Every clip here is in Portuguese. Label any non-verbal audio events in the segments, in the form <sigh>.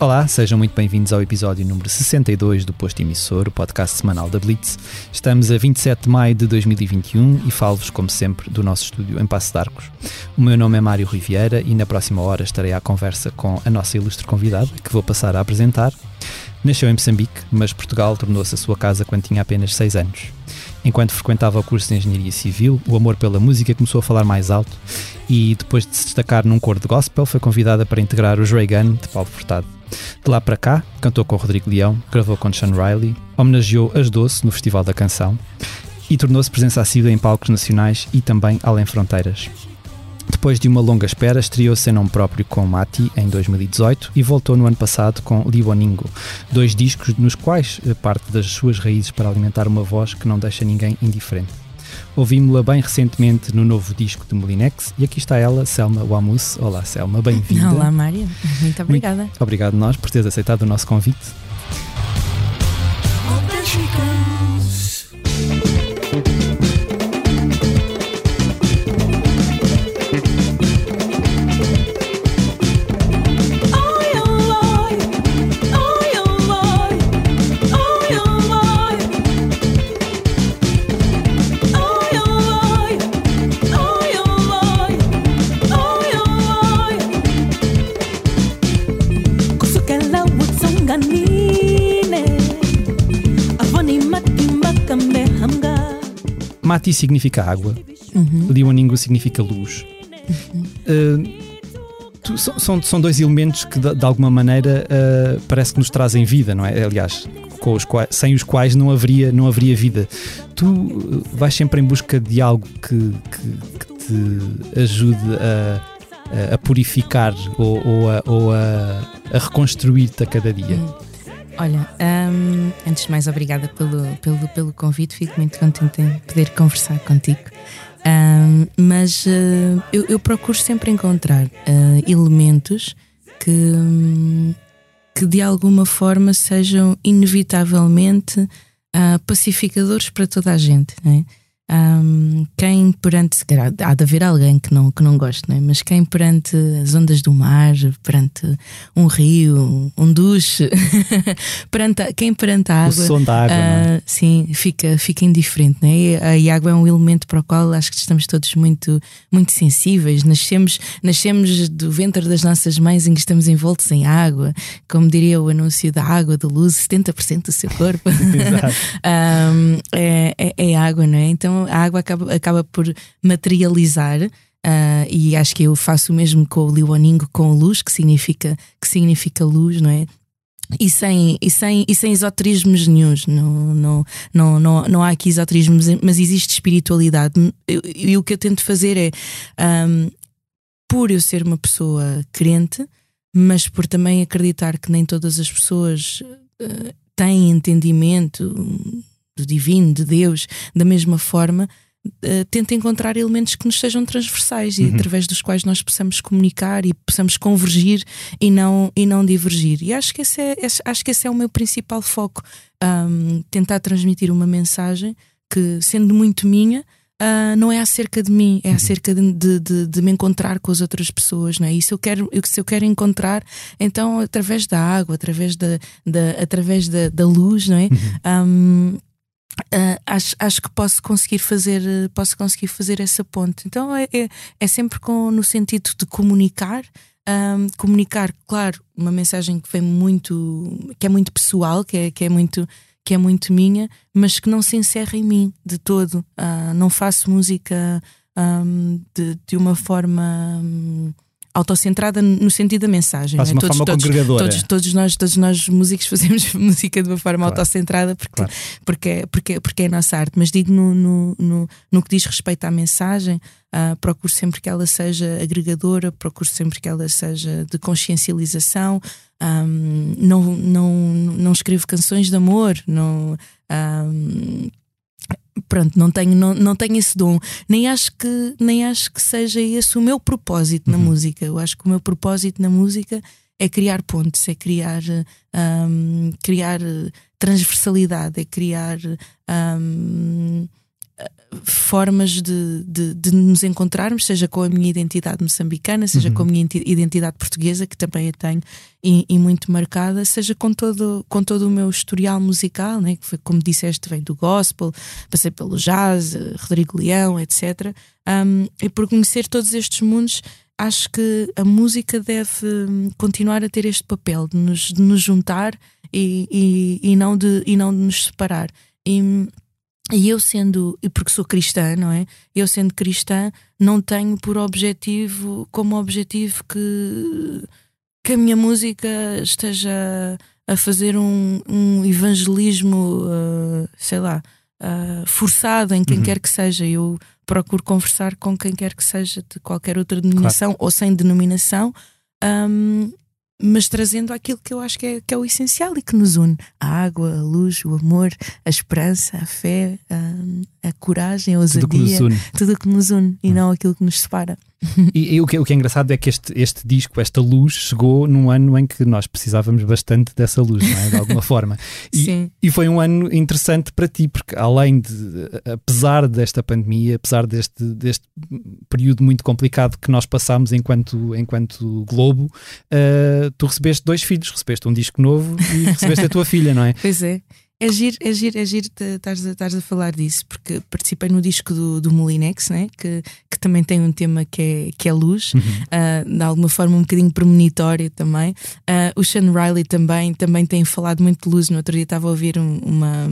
Olá, sejam muito bem-vindos ao episódio número 62 do Posto Emissor, o podcast semanal da Blitz. Estamos a 27 de maio de 2021 e falo-vos, como sempre, do nosso estúdio em Passo de Arcos. O meu nome é Mário Riviera e na próxima hora estarei à conversa com a nossa ilustre convidada, que vou passar a apresentar. Nasceu em Moçambique, mas Portugal tornou-se a sua casa quando tinha apenas 6 anos. Enquanto frequentava o curso de Engenharia Civil, o amor pela música começou a falar mais alto e, depois de se destacar num coro de gospel, foi convidada para integrar os Ray Gun de Paulo Furtado. De lá para cá, cantou com Rodrigo Leão, gravou com Sean Riley, homenageou As Doce no Festival da Canção e tornou-se presença assídua em palcos nacionais e também além fronteiras. Depois de uma longa espera, estreou-se em nome próprio com Mati em 2018 e voltou no ano passado com Liwoningo, dois discos nos quais eh, parte das suas raízes para alimentar uma voz que não deixa ninguém indiferente. Ouvimos-la bem recentemente no novo disco de Molinex e aqui está ela, Selma Wamus. Olá, Selma, bem-vinda. Olá, Mário. Muito obrigada. Muito obrigado nós por teres aceitado o nosso convite. Mati significa água, uhum. Lioningo significa luz. Uhum. Uh, tu, são, são dois elementos que, de, de alguma maneira, uh, parece que nos trazem vida, não é? Aliás, os quais, sem os quais não haveria, não haveria vida. Tu uh, vais sempre em busca de algo que, que, que te ajude a, a purificar ou, ou, a, ou a, a reconstruir-te a cada dia. Uhum. Olha, um, antes de mais, obrigada pelo, pelo, pelo convite, fico muito contente em poder conversar contigo. Um, mas uh, eu, eu, procuro sempre encontrar uh, elementos que, que de alguma forma sejam inevitavelmente uh, pacificadores para toda a gente. Né? Um, quem perante, há de haver alguém que não, que não goste, não é? mas quem perante as ondas do mar, perante um rio, um duche, <laughs> perante, quem perante a água, o som da água, uh, é? sim, fica, fica indiferente. Não é? E a água é um elemento para o qual acho que estamos todos muito, muito sensíveis. Nascemos, nascemos do ventre das nossas mães em que estamos envoltos em água, como diria o anúncio da água, da luz, 70% do seu corpo <laughs> <laughs> um, é, é, é água, não é? Então a água acaba, acaba por materializar. Uh, e acho que eu faço o mesmo com o Liwaningo, com luz, que significa, que significa luz, não é? E sem, e, sem, e sem esoterismos nenhums, não, não, não, não, não há aqui esoterismos, mas existe espiritualidade. E o que eu tento fazer é, um, por eu ser uma pessoa crente, mas por também acreditar que nem todas as pessoas uh, têm entendimento do divino, de Deus, da mesma forma, uh, tenta encontrar elementos que nos sejam transversais uhum. e através dos quais nós possamos comunicar e possamos convergir e não, e não divergir. E acho que esse é, acho que esse é o meu principal foco: um, tentar transmitir uma mensagem que, sendo muito minha, Uh, não é acerca de mim, é uhum. acerca de, de, de, de, me encontrar com as outras pessoas, não é? E se eu quero, se eu quero encontrar, então através da água, através da, da através da, da luz, não é? Uhum. Um, Uh, acho, acho que posso conseguir fazer posso conseguir fazer essa ponte. Então é, é, é sempre com, no sentido de comunicar. Um, comunicar claro uma mensagem que vem muito que é muito pessoal que é, que é muito que é muito minha mas que não se encerra em mim de todo. Uh, não faço música um, de, de uma forma um, autocentrada no sentido da mensagem. Faz é? uma todos, forma todos, congregadora. Todos, todos, nós, todos nós músicos fazemos <laughs> música de uma forma claro. autocentrada porque, claro. porque, porque, porque é a nossa arte, mas digo no, no, no, no que diz respeito à mensagem, uh, procuro sempre que ela seja agregadora, procuro sempre que ela seja de consciencialização. Um, não, não, não escrevo canções de amor, não. Um, pronto, não tenho, não, não tenho esse dom, nem acho que nem acho que seja esse o meu propósito uhum. na música. Eu acho que o meu propósito na música é criar pontes, é criar um, criar transversalidade, é criar um, formas de, de, de, nos encontrarmos, seja com a minha identidade moçambicana, seja uhum. com a minha identidade portuguesa, que também a tenho e, e, muito marcada, seja com todo, com todo o meu historial musical, né? que foi, como disseste, vem do gospel, passei pelo jazz, Rodrigo Leão, etc. Um, e por conhecer todos estes mundos, acho que a música deve hum, continuar a ter este papel de nos, de nos juntar e, e, e, não de, e não de nos separar. E, e eu sendo, e porque sou cristã, não é? Eu sendo cristã, não tenho por objetivo, como objetivo que, que a minha música esteja a fazer um, um evangelismo, uh, sei lá, uh, forçado em quem uhum. quer que seja. Eu procuro conversar com quem quer que seja, de qualquer outra denominação claro. ou sem denominação. Um, mas trazendo aquilo que eu acho que é, que é o essencial e que nos une: a água, a luz, o amor, a esperança, a fé, a, a coragem, a ousadia, tudo o que nos une e hum. não aquilo que nos separa. E, e o, que, é, o, que, é engraçado é que este, este disco, esta luz, chegou num ano em que nós precisávamos bastante dessa luz, é? de alguma <laughs> forma. E, Sim. e foi um ano interessante para ti, porque além de, apesar desta pandemia, apesar deste, deste período muito complicado que nós passámos enquanto, enquanto Globo, uh, tu recebeste dois filhos, recebeste um disco novo e recebeste a tua filha, não é? <laughs> Pois é. É giro, é giro, é giro estás a, a falar disso, porque participei no disco do, do Molinex, né? que, que também tem um tema que é, que é luz, uhum. uh, de alguma forma um bocadinho premonitória também. Uh, o Sean Riley também, também tem falado muito de luz. No outro dia estava a ouvir um, uma,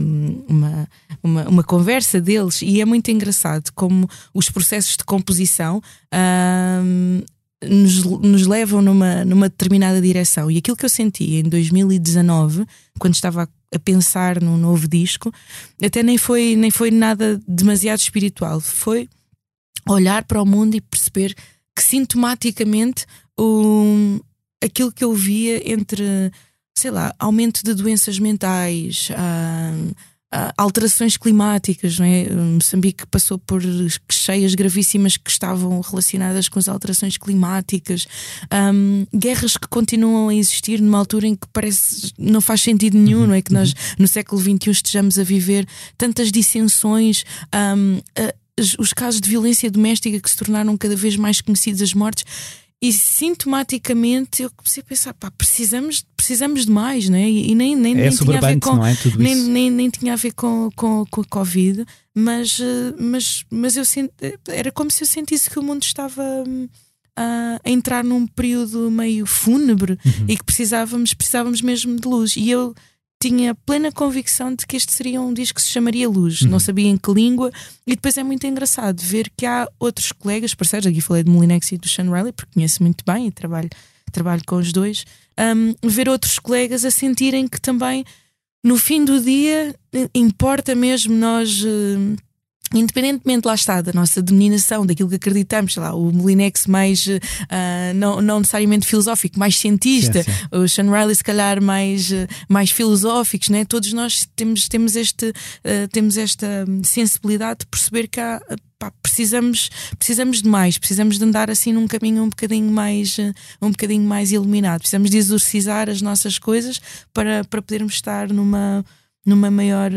uma, uma, uma, conversa deles e é muito engraçado como os processos de composição. Uh, nos, nos levam numa, numa determinada direção. E aquilo que eu senti em 2019, quando estava a a pensar num novo disco, até nem foi, nem foi nada demasiado espiritual, foi olhar para o mundo e perceber que sintomaticamente um, aquilo que eu via entre, sei lá, aumento de doenças mentais, uh, alterações climáticas, não é? Moçambique passou por cheias gravíssimas que estavam relacionadas com as alterações climáticas, um, guerras que continuam a existir numa altura em que parece não faz sentido nenhum, uhum, não é? Que nós uhum. no século XXI estejamos a viver tantas dissensões. Um, os casos de violência doméstica que se tornaram cada vez mais conhecidos, as mortes, e sintomaticamente eu comecei a pensar, pá, precisamos, precisamos de mais, né? E, nem, nem, é nem tinha a ver com, é? nem, nem, nem, tinha a ver com, com, com a Covid, mas, eh, mas, mas eu sent, era como se eu sentisse que o mundo estava hum, a, a entrar num período meio fúnebre uhum. e que precisávamos, precisávamos mesmo de luz. E eu tinha plena convicção de que este seria um disco que se chamaria Luz, uhum. não sabia em que língua, e depois é muito engraçado ver que há outros colegas, parceiros, aqui falei de Molinex e do Sean Riley, porque conheço muito bem e trabalho, trabalho com os dois, um, ver outros colegas a sentirem que também no fim do dia importa mesmo nós. Uh, independentemente lá está da nossa dominação, daquilo que acreditamos, sei lá, o Molinex mais uh, não, não necessariamente filosófico, mais cientista, sim, sim. o Sean Riley se calhar mais, uh, mais filosóficos, né? todos nós temos, temos, este, uh, temos esta sensibilidade de perceber que há, pá, precisamos, precisamos de mais, precisamos de andar assim num caminho um bocadinho mais, um bocadinho mais iluminado, precisamos de exorcizar as nossas coisas para, para podermos estar numa, numa, maior,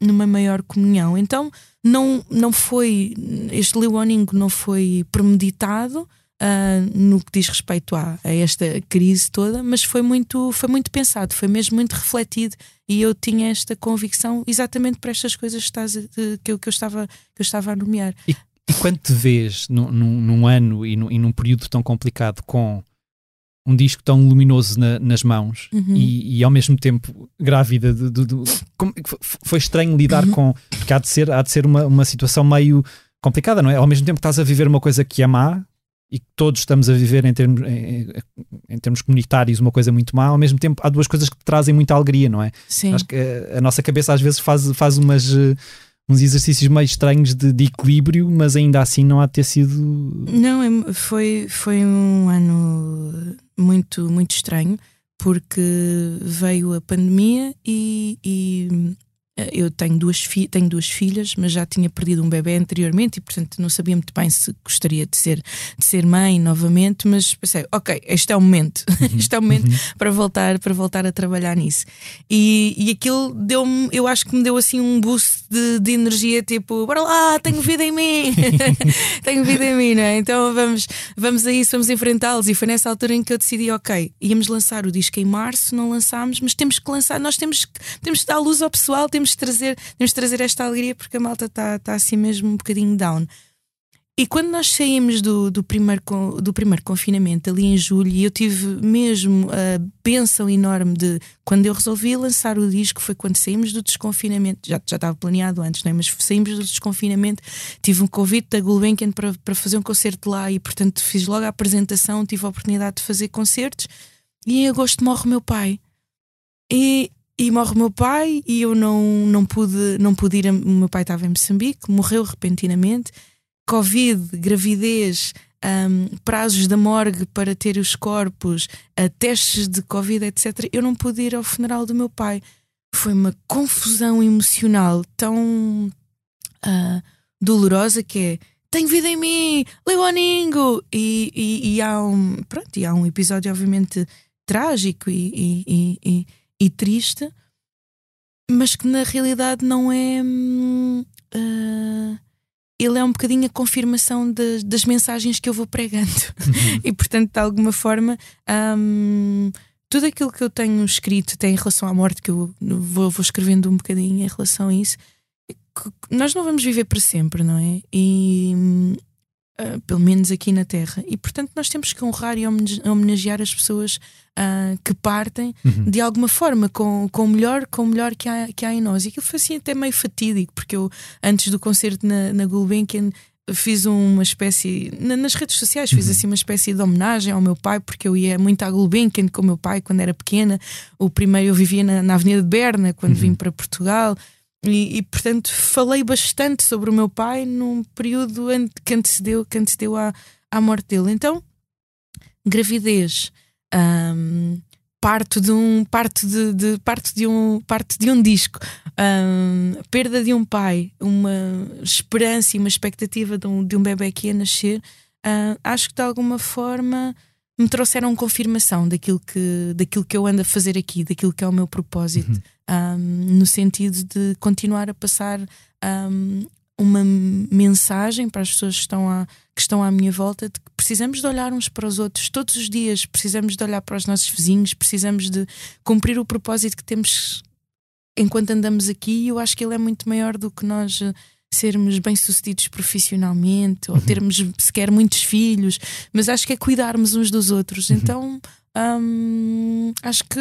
numa maior comunhão. Então, não, não foi, este leoning não foi premeditado uh, no que diz respeito a, a, esta crise toda, mas foi muito, foi muito pensado, foi mesmo muito refletido e eu tinha esta convicção exatamente para estas coisas que, estás, que, eu, que, eu, estava, que eu estava a nomear. E, e quando te vês num, num, num ano e num, e num período tão complicado com um disco tão luminoso na, nas mãos uhum. e, e, ao mesmo tempo grávida de, de, de, como, foi estranho lidar uhum. com porque há de ser, há de ser uma, uma situação meio complicada, não é? Ao mesmo tempo que estás a viver uma coisa que é má e que todos estamos a viver em termos, em, em, termos comunitários uma coisa muito má, ao mesmo tempo há duas coisas que te trazem muita alegria, não é? Sim. Acho que a, a nossa cabeça às vezes faz, faz umas eh, uns exercícios meio estranhos de, de, equilíbrio, mas ainda assim não há de ter sido. Não, é, foi, foi um ano muito, muito estranho, porque veio a pandemia e, e eu tenho duas, tenho duas filhas, mas já tinha perdido um bebê anteriormente e, portanto, não sabia muito bem se gostaria de ser, de ser mãe novamente. Mas pensei, ok, este é o momento, <laughs> uhum. este é o momento uhum. para, voltar, para voltar a trabalhar nisso. E, e aquilo deu-me, eu acho que me deu assim um boost de, de energia, tipo, bora lá, tenho vida em mim, <laughs> tenho vida em mim, não é? Então vamos, vamos a isso, vamos enfrentá-los. E foi nessa altura em que eu decidi, ok, íamos lançar o disco em março, não lançámos, mas temos que lançar, nós temos, temos que dar luz ao pessoal, temos temos de trazer, temos de trazer esta alegria porque a malta está tá assim mesmo um bocadinho down. E quando nós saímos do, do, primeiro, do primeiro confinamento, ali em julho, e eu tive mesmo a benção enorme de quando eu resolvi lançar o disco, foi quando saímos do desconfinamento, já, já estava planeado antes, não é? mas saímos do desconfinamento, tive um convite da Gulbenkian para, para fazer um concerto lá e, portanto, fiz logo a apresentação, tive a oportunidade de fazer concertos. E em agosto morre o meu pai. E e morre o meu pai e eu não, não, pude, não pude ir. O meu pai estava em Moçambique, morreu repentinamente. Covid, gravidez, um, prazos da morgue para ter os corpos, uh, testes de Covid, etc. Eu não pude ir ao funeral do meu pai. Foi uma confusão emocional tão uh, dolorosa que é tem vida em mim, Leoningo! E, e, e, há um, pronto, e há um episódio, obviamente, trágico e, e, e triste, mas que na realidade não é. Uh, ele é um bocadinho a confirmação de, das mensagens que eu vou pregando. Uhum. <laughs> e portanto, de alguma forma, um, tudo aquilo que eu tenho escrito tem em relação à morte, que eu vou, vou escrevendo um bocadinho em relação a isso. Nós não vamos viver para sempre, não é? E uh, pelo menos aqui na Terra. E portanto, nós temos que honrar e homenagear as pessoas uh, que partem uhum. de alguma forma com, com o melhor, com o melhor que há, que há em nós. E aquilo foi assim até meio fatídico, porque eu, antes do concerto na, na Gulbenkian, fiz uma espécie nas redes sociais fiz uhum. assim uma espécie de homenagem ao meu pai porque eu ia muito à Gulbenkian com o meu pai quando era pequena o primeiro eu vivia na, na Avenida de Berna quando uhum. vim para Portugal e, e, portanto falei bastante sobre o meu pai num período que antecedeu que antecedeu à, à morte dele. Então gravidez um, parto de um parto de, de, parto de um parte de um disco um, perda de um pai uma esperança e uma expectativa de um, de um bebê que ia nascer uh, acho que de alguma forma me trouxeram confirmação daquilo que daquilo que eu ando a fazer aqui daquilo que é o meu propósito uhum. um, no sentido de continuar a passar uma mensagem para as pessoas que estão, à, que estão à minha volta de que precisamos de olhar uns para os outros todos os dias, precisamos de olhar para os nossos vizinhos, precisamos de cumprir o propósito que temos enquanto andamos aqui. E eu acho que ele é muito maior do que nós sermos bem-sucedidos profissionalmente ou uhum. termos sequer muitos filhos, mas acho que é cuidarmos uns dos outros. Uhum. Então, hum, acho que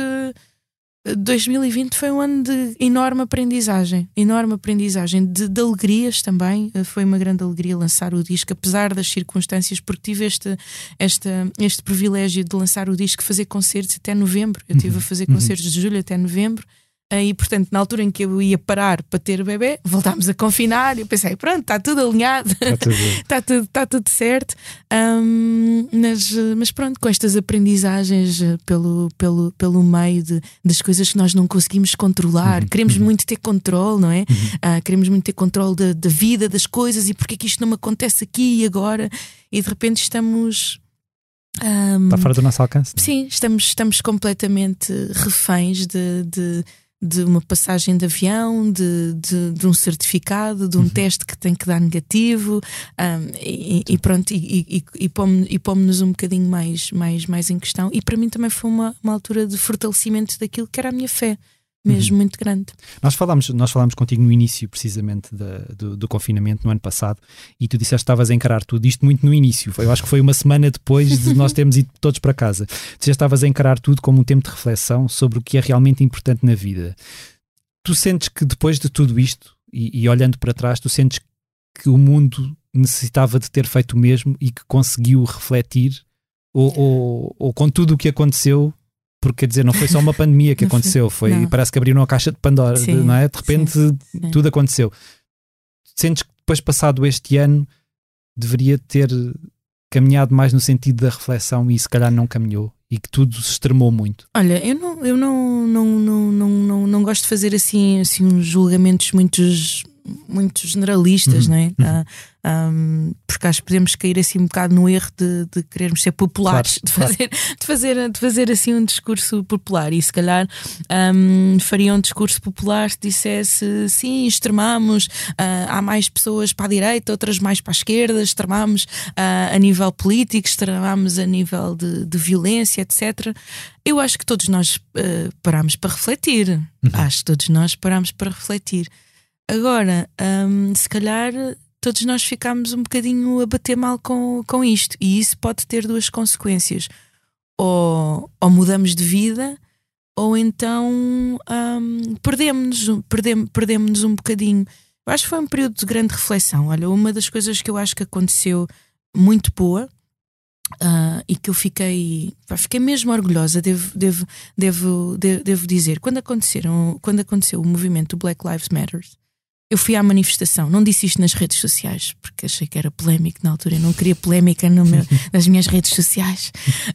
2020 foi um ano de enorme aprendizagem, enorme aprendizagem, de, de, alegrias também. Eh, foi uma grande alegria lançar o disco, apesar das circunstâncias, porque tive este, este, este privilégio de lançar o disco, fazer concertos até novembro. Eu estive a uhum. fazer uhum. concertos de julho até novembro. E portanto, na altura em que eu ia parar para ter o bebê, voltámos a confinar. Eu pensei, pronto, está tudo alinhado, está tudo, <laughs> está tudo, está tudo certo. Um, mas, mas pronto, com estas aprendizagens eh, pelo, pelo, pelo meio de, das coisas que nós não conseguimos controlar, uhum. queremos uhum. muito ter controle, não é? Uhum. Uh, queremos muito ter controle da, da vida, das coisas e porque é que isto não me acontece aqui e agora? E de repente estamos. Um, Está fora do nosso alcance? Não? É? Sim, estamos, estamos completamente reféns de, de de uma passagem de avião, de, de, de um certificado, de um uhum. teste que tem que dar negativo um, e, e, pronto, e, e, e pomos-nos um bocadinho mais, mais, mais em questão. E para mim também foi uma, uma altura de fortalecimento daquilo que era a minha fé mesmo uhum. muito grande. Nós falámos, nós falámos contigo no início, precisamente, do, do, confinamento, no ano passado, e tu disseste que estavas a encarar tudo isto muito no início. Eu acho que foi uma semana depois de nós <laughs> termos ido todos para casa. Tu já estavas a encarar tudo como um tempo de reflexão sobre o que é realmente importante na vida. Tu sentes que depois de tudo isto, e, e olhando para trás, tu sentes que o mundo necessitava de ter feito o mesmo e que conseguiu refletir, ou, ou, ou com tudo o que aconteceu, porque quer dizer, não foi só uma pandemia que <laughs> aconteceu, foi, não. parece que abriram a caixa de Pandora, sim, não é? De repente sim, sim. tudo aconteceu. Sentes que depois, passado este ano, deveria ter caminhado mais no sentido da reflexão e se calhar não caminhou e que tudo se extremou muito? Olha, eu não, eu não, não, não, não, não, não gosto de fazer assim, assim uns julgamentos muitos muito generalistas, uhum. não é? Uhum. Uh, ah, um, porque acho que podemos cair assim um bocado no erro de, de querermos ser populares, claro, de, fazer, claro. de, fazer, de fazer assim um discurso popular. E se calhar um, faria um discurso popular se dissesse sim, extremamos, uh, há mais pessoas para a direita, outras mais para a esquerda, extremamos uh, a nível político, extremamos a nível de, de violência, etc. Eu acho que todos nós uh, paramos para refletir. Uhum. Acho que todos nós paramos para refletir. Agora, hum, se calhar todos nós ficamos um bocadinho a bater mal com, com isto, e isso pode ter duas consequências: ou, ou mudamos de vida, ou então hum, perdemos-nos perdemos, perdemos um bocadinho. Eu acho que foi um período de grande reflexão. Olha, uma das coisas que eu acho que aconteceu muito boa Uh, e que eu fiquei, fiquei mesmo orgulhosa, devo, devo, devo, devo, devo dizer. Quando, aconteceram, quando aconteceu o movimento Black Lives Matter, eu fui à manifestação, não disse isto nas redes sociais, porque achei que era polémico na altura, eu não queria polémica no meu, <laughs> nas minhas redes sociais,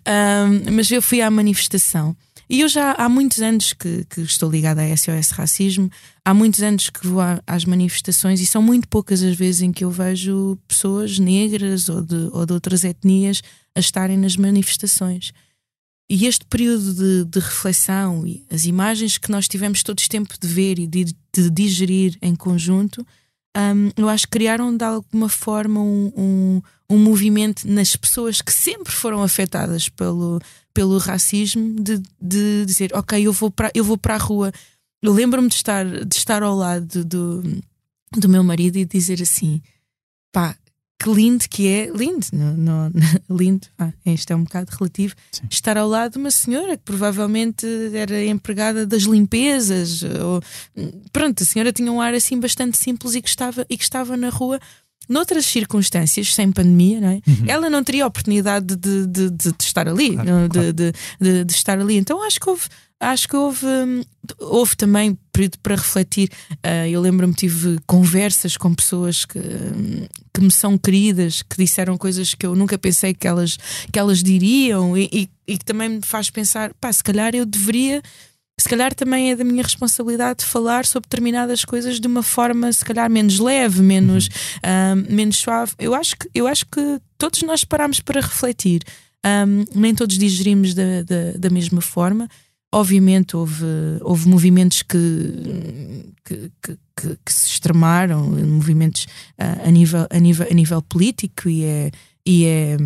um, mas eu fui à manifestação. E eu já há muitos anos que, que, estou ligada a SOS Racismo, há muitos anos que vou às manifestações e são muito poucas as vezes em que eu vejo pessoas negras ou de, ou de outras etnias a estarem nas manifestações. E este período de, de, reflexão e as imagens que nós tivemos todos tempo de ver e de, de digerir em conjunto, um, eu acho que criaram de alguma forma um, um, um, movimento nas pessoas que sempre foram afetadas pelo, pelo racismo de, de dizer, ok, eu vou para, eu vou para a rua. Eu lembro-me de estar, de estar ao lado do, do meu marido e dizer assim: pá, que lindo que é, lindo, <laughs> lindo, ah, isto é um bocado relativo, Sim. estar ao lado de uma senhora que provavelmente era empregada das limpezas, ou, pronto, a senhora tinha um ar assim bastante simples e que estava, e que estava na rua noutras circunstâncias, sem pandemia, não é? Uhum. ela não teria oportunidade de, de, de, de estar ali, claro, de, claro. de, estar ali. Então acho que houve acho que houve, houve também período para refletir. Uh, eu lembro-me, tive conversas com pessoas que, que me são queridas, que disseram coisas que eu nunca pensei que elas, que elas diriam e, e, e que também me faz pensar, pá, se calhar eu deveria. Se calhar também é da minha responsabilidade falar sobre determinadas coisas de uma forma, se calhar, menos leve, menos, uhum. uh, menos suave. Eu acho, que, eu acho que todos nós paramos para refletir. Um, nem todos digerimos da, da, da mesma forma. Obviamente houve, houve movimentos que, que, que, que se extremaram, movimentos uh, a, nível, a, nível, a nível político e é, e é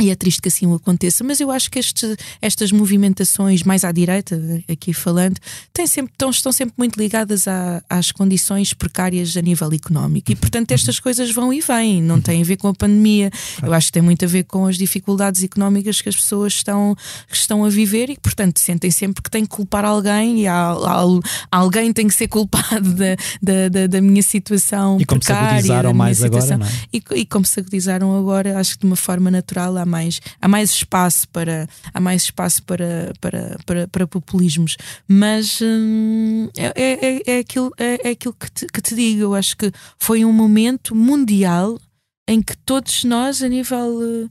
e é triste que assim o aconteça, mas eu acho que este, estas movimentações mais à direita, aqui falando, têm sempre, estão, estão sempre muito ligadas às condições precárias a nível económico. E, portanto, estas coisas vão e vêm, não têm a ver com a pandemia. Eu acho que tem muito a ver com as dificuldades económicas que as pessoas estão, estão a viver e, portanto, sentem sempre que têm que culpar alguém e há, há, alguém tem que ser culpado da, da, da, da minha situação e como se agudizaram mais agora, não é? e, e como se agudizaram agora, acho que de uma forma natural há mais, há mais espaço para, há mais espaço para, para, para, para populismos. Mas hum, é, é, é, é, aquilo, é, é aquilo que te, que te digo. Eu acho que foi um momento mundial em que todos nós, a nível uh,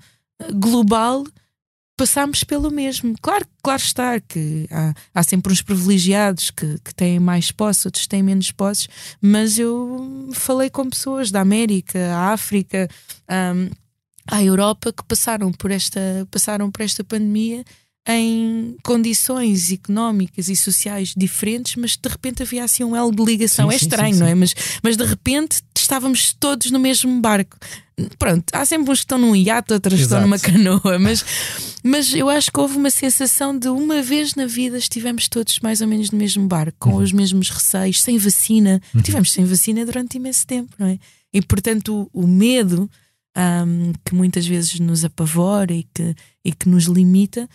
global, passámos pelo mesmo. Claro, claro está que há, há sempre uns privilegiados que, que têm mais posse, outros têm menos posses, mas eu falei com pessoas da América, África, um, à Europa que passaram por esta, passaram por esta pandemia em condições económicas e sociais diferentes, mas de repente havia assim um elo de ligação. Sim, é estranho, sim, sim, não é? Mas, mas de repente estávamos todos no mesmo barco. Pronto, há sempre uns que estão num iate, outros que estão numa canoa, mas, mas eu acho que houve uma sensação de uma vez na vida estivemos todos mais ou menos no mesmo barco, com uhum. os mesmos receios, sem vacina. Uhum. Tivemos sem vacina durante imenso tempo, não é? E portanto o, o medo um, que muitas vezes nos apavora e que, e que nos limita,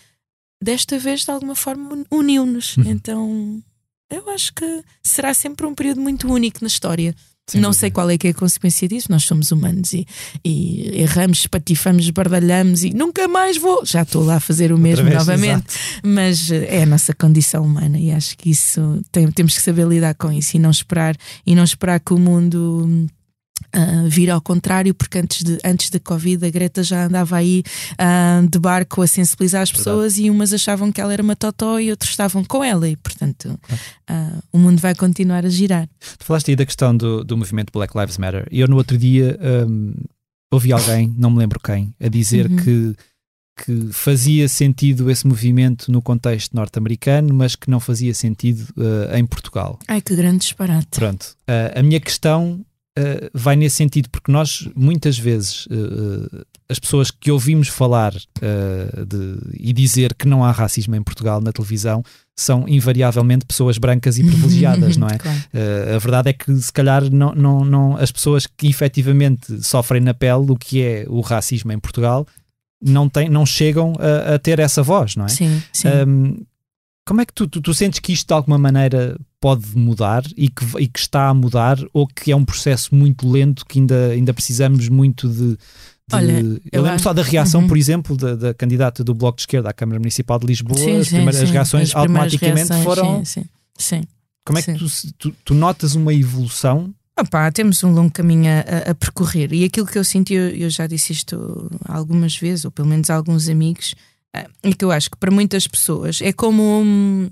desta vez de alguma forma uniu-nos. Uhum. Então eu acho que será sempre um período muito único na história. Sim, não sei qual é que é a consequência disso, nós somos humanos e, e erramos, patifamos, bardalhamos e nunca mais vou. Já estou lá a fazer o mesmo vez, novamente, exato. mas é a nossa condição humana e acho que isso tem, temos que saber lidar com isso e não esperar e não esperar que o mundo Uh, vir ao contrário, porque antes, de, antes da Covid a Greta já andava aí uh, de barco a sensibilizar as pessoas Verdade. e umas achavam que ela era uma totó e outros estavam com ela, e portanto uh, o mundo vai continuar a girar. Tu falaste aí da questão do, do movimento Black Lives Matter, e eu no outro dia um, ouvi alguém, não me lembro quem, a dizer uhum. que que fazia sentido esse movimento no contexto norte-americano, mas que não fazia sentido uh, em Portugal. Ai, que grande disparate. Pronto. Uh, a minha questão uh, vai nesse sentido, porque nós, muitas vezes, as pessoas que ouvimos falar de, e dizer que não há racismo em Portugal na televisão são invariavelmente pessoas brancas e privilegiadas, não é? <laughs> Claro. a verdade é que, se calhar, não, não, não, as pessoas que efetivamente sofrem na pele o que é o racismo em Portugal não, tem, não chegam a, a ter essa voz, não é? Sim, sim. Um, como é que tu, tu, tu, sentes que isto de alguma maneira pode mudar e que, e que está a mudar ou que é um processo muito lento que ainda, ainda precisamos muito de, de... Olha, eu, eu lembro só da reação, uhum. por exemplo, da, da, candidata do Bloco de Esquerda à Câmara Municipal de Lisboa. Sim, as primeiras sim, reações as primeiras automaticamente reações, foram. Sim, sim, Como é que tu, tu, tu, notas uma evolução Opa, temos um longo caminho a, a, percorrer e aquilo que eu sinto, eu, eu, já disse isto algumas vezes, ou pelo menos a alguns amigos, é que eu acho que para muitas pessoas é como,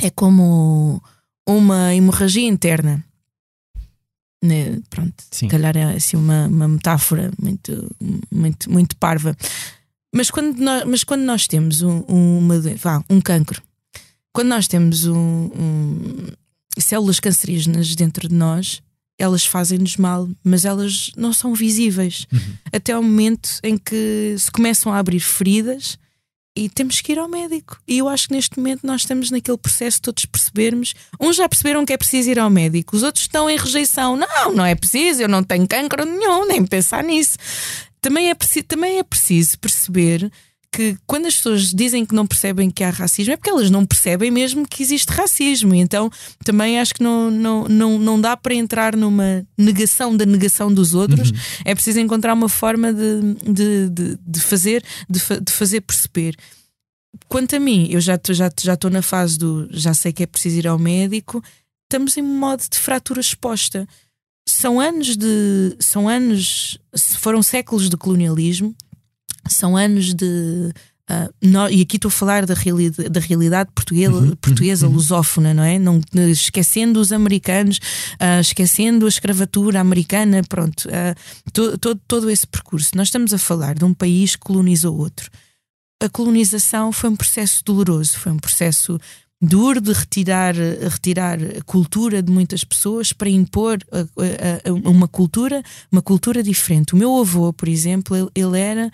é como uma hemorragia interna. Né? Pronto, se calhar é assim uma, uma metáfora muito, muito, muito parva. Mas quando nós, mas quando nós temos um, uma, vá, um cancro, quando nós temos um, um, células cancerígenas dentro de nós, elas fazem-nos mal, mas elas não são visíveis. Uhum. Até o momento em que se começam a abrir feridas e temos que ir ao médico. E eu acho que neste momento nós estamos naquele processo de todos percebermos. Uns já perceberam que é preciso ir ao médico, os outros estão em rejeição. Não, não é preciso, eu não tenho cancro nenhum, nem pensar nisso. Também é, também é preciso perceber que quando as pessoas dizem que não percebem que há racismo é porque elas não percebem mesmo que existe racismo. Então também acho que não, não, não, não dá para entrar numa negação da negação dos outros. Uhum. É preciso encontrar uma forma de, de, de, de fazer, de, de fazer perceber. Quanto a mim, eu já estou já, já na fase do já sei que é preciso ir ao médico, estamos em modo de fratura exposta. São anos de. São anos. Foram séculos de colonialismo são anos de. Uh, no, e aqui estou a falar da, realidade, da realidade portuguesa, uhum, portuguesa uhum. lusófona, não é? Não, esquecendo os americanos, uh, esquecendo a escravatura americana, pronto, uh, to, to, todo esse percurso. Nós estamos a falar de um país que colonizou outro. A colonização foi um processo doloroso, foi um processo duro de retirar, retirar a cultura de muitas pessoas para impor a, a, a uma cultura, uma cultura diferente. O meu avô, por exemplo, ele, ele era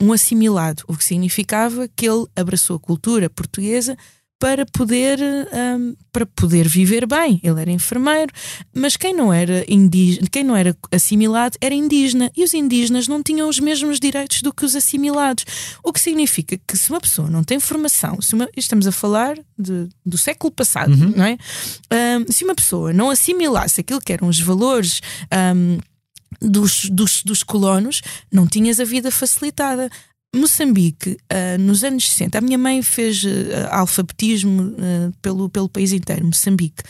um, um assimilado, o que significava que ele abraçou a cultura portuguesa para poder, um, para poder viver bem. Ele era enfermeiro, mas quem não era indígena, quem não era assimilado era indígena e os indígenas não tinham os mesmos direitos do que os assimilados. O que significa que se uma pessoa não tem formação, se uma, estamos a falar de, do século passado, uhum. não é? Um, se uma pessoa não assimilasse aquilo que eram os valores um, dos, dos, dos colonos, não tinhas a vida facilitada. Moçambique, uh, nos anos 60, a minha mãe fez uh, alfabetismo uh, pelo, pelo país inteiro, Moçambique.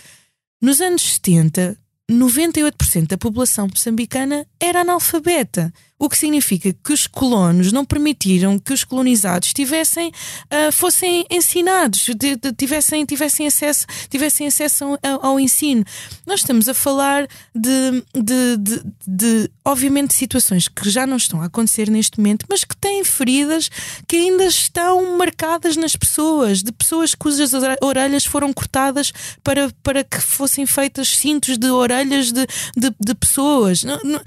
Nos anos 70, 98% da população moçambicana era analfabeta. O que significa que os colonos não permitiram que os colonizados tivessem, uh, fossem ensinados, de, de, tivessem, tivessem acesso, tivessem acesso ao, ao ensino. Nós estamos a falar de, de, de, obviamente, situações que já não estão a acontecer neste momento, mas que têm feridas que ainda estão marcadas nas pessoas, de pessoas cujas orelhas foram cortadas para, para que fossem feitas cintos de orelhas de, de, de pessoas. Não, não,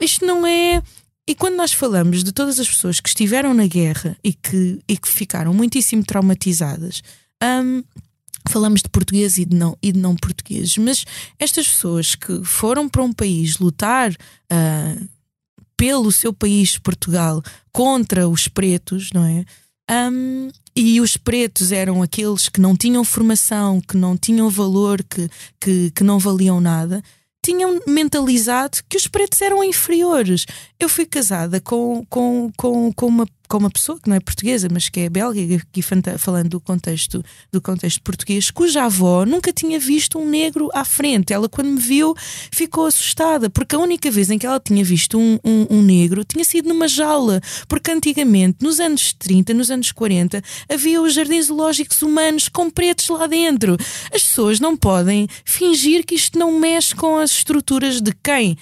isto não é e quando nós falamos de todas as pessoas que estiveram na guerra e que, e que ficaram muitíssimo traumatizadas, um, falamos de portugueses e de, não, e de não portugueses, mas estas pessoas que foram para um país lutar uh, pelo seu país, Portugal, contra os pretos, não é? Um, e os pretos eram aqueles que não tinham formação, que não tinham valor, que, que, que não valiam nada tinham mentalizado que os pretos eram inferiores. Eu fui casada com, com, com, com, uma, com uma pessoa que não é portuguesa, mas que é belga, aqui falando do contexto, do contexto português, cuja avó nunca tinha visto um negro à frente. Ela, quando me viu, ficou assustada, porque a única vez em que ela tinha visto um, um, um negro tinha sido numa jaula, porque antigamente, nos anos 30, nos anos 40, havia os jardins zoológicos humanos com pretos lá dentro. As pessoas não podem fingir que isto não mexe com as estruturas de quem.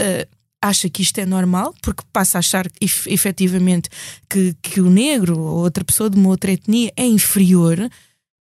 Uh, acha que isto é normal, porque passa a achar efetivamente que, que o negro ou outra pessoa de uma outra etnia é inferior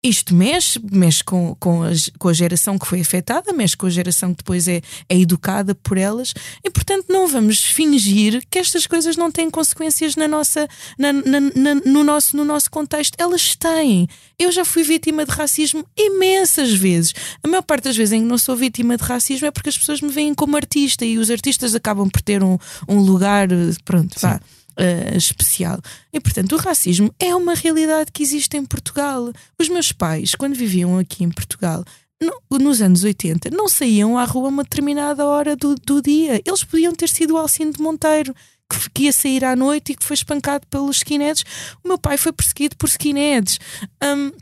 isto mexe, mexe com, com, a, com a geração que foi afetada, mexe com a geração que depois é, é educada por elas, e portanto não vamos fingir que estas coisas não têm consequências na nossa, na, na, na, no, nosso, no nosso contexto. Elas têm. Eu já fui vítima de racismo imensas vezes. A maior parte das vezes em que não sou vítima de racismo é porque as pessoas me veem como artista e os artistas acabam por ter um, um lugar, pronto, Sim. vá uh, especial. E, portanto, o racismo é uma realidade que existe em Portugal. Os meus pais, quando viviam aqui em Portugal, no, nos anos 80, não saíam à rua uma determinada hora do, do dia. Eles podiam ter sido o Alcino de Monteiro, que, que, ia sair à noite e que foi espancado pelos skinheads. O meu pai foi perseguido por skinheads. Um,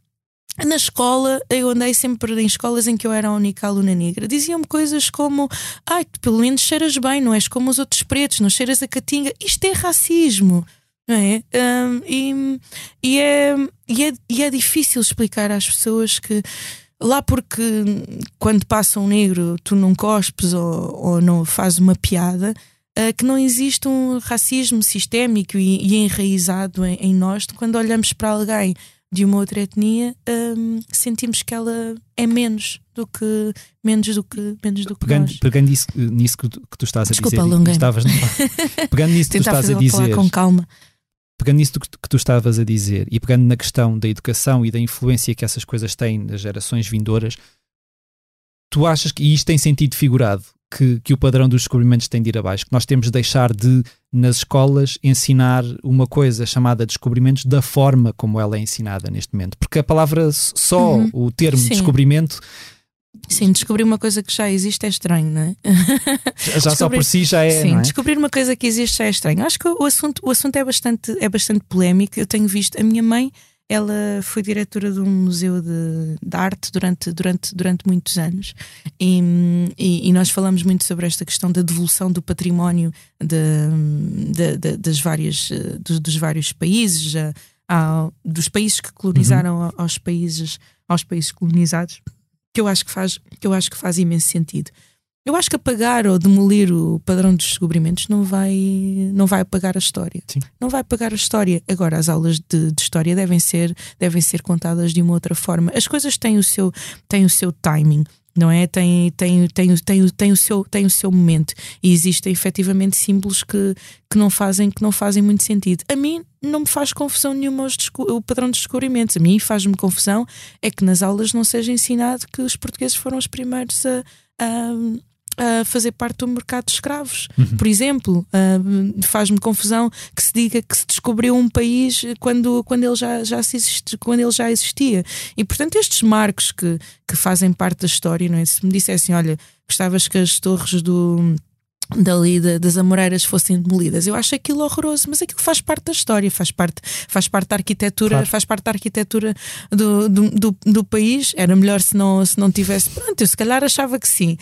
na escola, eu andei sempre em escolas em que eu era a única aluna negra. Diziam-me coisas como: ai, tu pelo menos cheiras bem, não és como os outros pretos, não cheiras a catinga. Isto é racismo. Não é? Um, e, e, é, e, é, e é difícil explicar às pessoas que lá porque quando passa um negro tu não cospes ou, ou não fazes uma piada, uh, que não existe um racismo sistémico e, e enraizado em, em nós quando olhamos para alguém de uma outra etnia, um, sentimos que ela é menos do que menos do que menos do que pegando, nós. Pegando isso, nisso que, tu, que tu estás a Desculpa, dizer, estavas, <laughs> pegando nisso que tu estás a dizer, com calma. Pegando nisso que, que tu estavas a dizer e pegando na questão da educação e da influência que essas coisas têm nas gerações vindouras, tu achas que e isto tem sentido figurado que, que o padrão dos descobrimentos tem de ir abaixo, que nós temos de deixar de, nas escolas, ensinar uma coisa chamada descobrimentos da forma como ela é ensinada neste momento. Porque a palavra, só uhum. o termo Sim. descobrimento. Sim, descobrir uma coisa que já existe é estranho, não é? Já, só por si já é. Sim, é? descobrir uma coisa que existe já é estranho. Acho que o assunto, o assunto é, bastante, é bastante polémico. Eu tenho visto, a minha mãe ela foi diretora de um museu de, de arte durante, durante, durante muitos anos e, e, e, nós falamos muito sobre esta questão da devolução do património de, de, de das várias, dos, dos vários países, a, dos países que colonizaram uhum. aos países aos países colonizados que eu acho que faz que eu acho que faz imenso sentido eu acho que apagar ou demolir o padrão dos descobrimentos não vai, não vai apagar a história. Sim. Não vai apagar a história. Agora, as aulas de, de, história devem ser, devem ser contadas de uma outra forma. As coisas têm o seu, têm o seu timing não é? Tem, tem, tem, tem, tem, o seu, tem o seu momento e existem efetivamente símbolos que, que, não fazem, que não fazem muito sentido. A mim não me faz confusão nenhuma o padrão de descobrimentos. A mim faz-me confusão é que nas aulas não seja ensinado que os portugueses foram os primeiros a, a a fazer parte do mercado de escravos. Uhum. Por exemplo, uh, faz-me confusão que se diga que se descobriu um país quando, quando, ele, já, já se existe, quando ele já existia. E portanto, estes marcos que, que fazem parte da história, não é? se me dissessem, olha, gostavas que as torres do dali de, das Amoreiras fossem demolidas. Eu acho aquilo horroroso, mas aquilo faz parte da história, faz parte, faz parte da arquitetura, claro. faz parte da arquitetura do, do, do, do, país. Era melhor se não, se não tivesse. Pronto, eu se calhar achava que sim.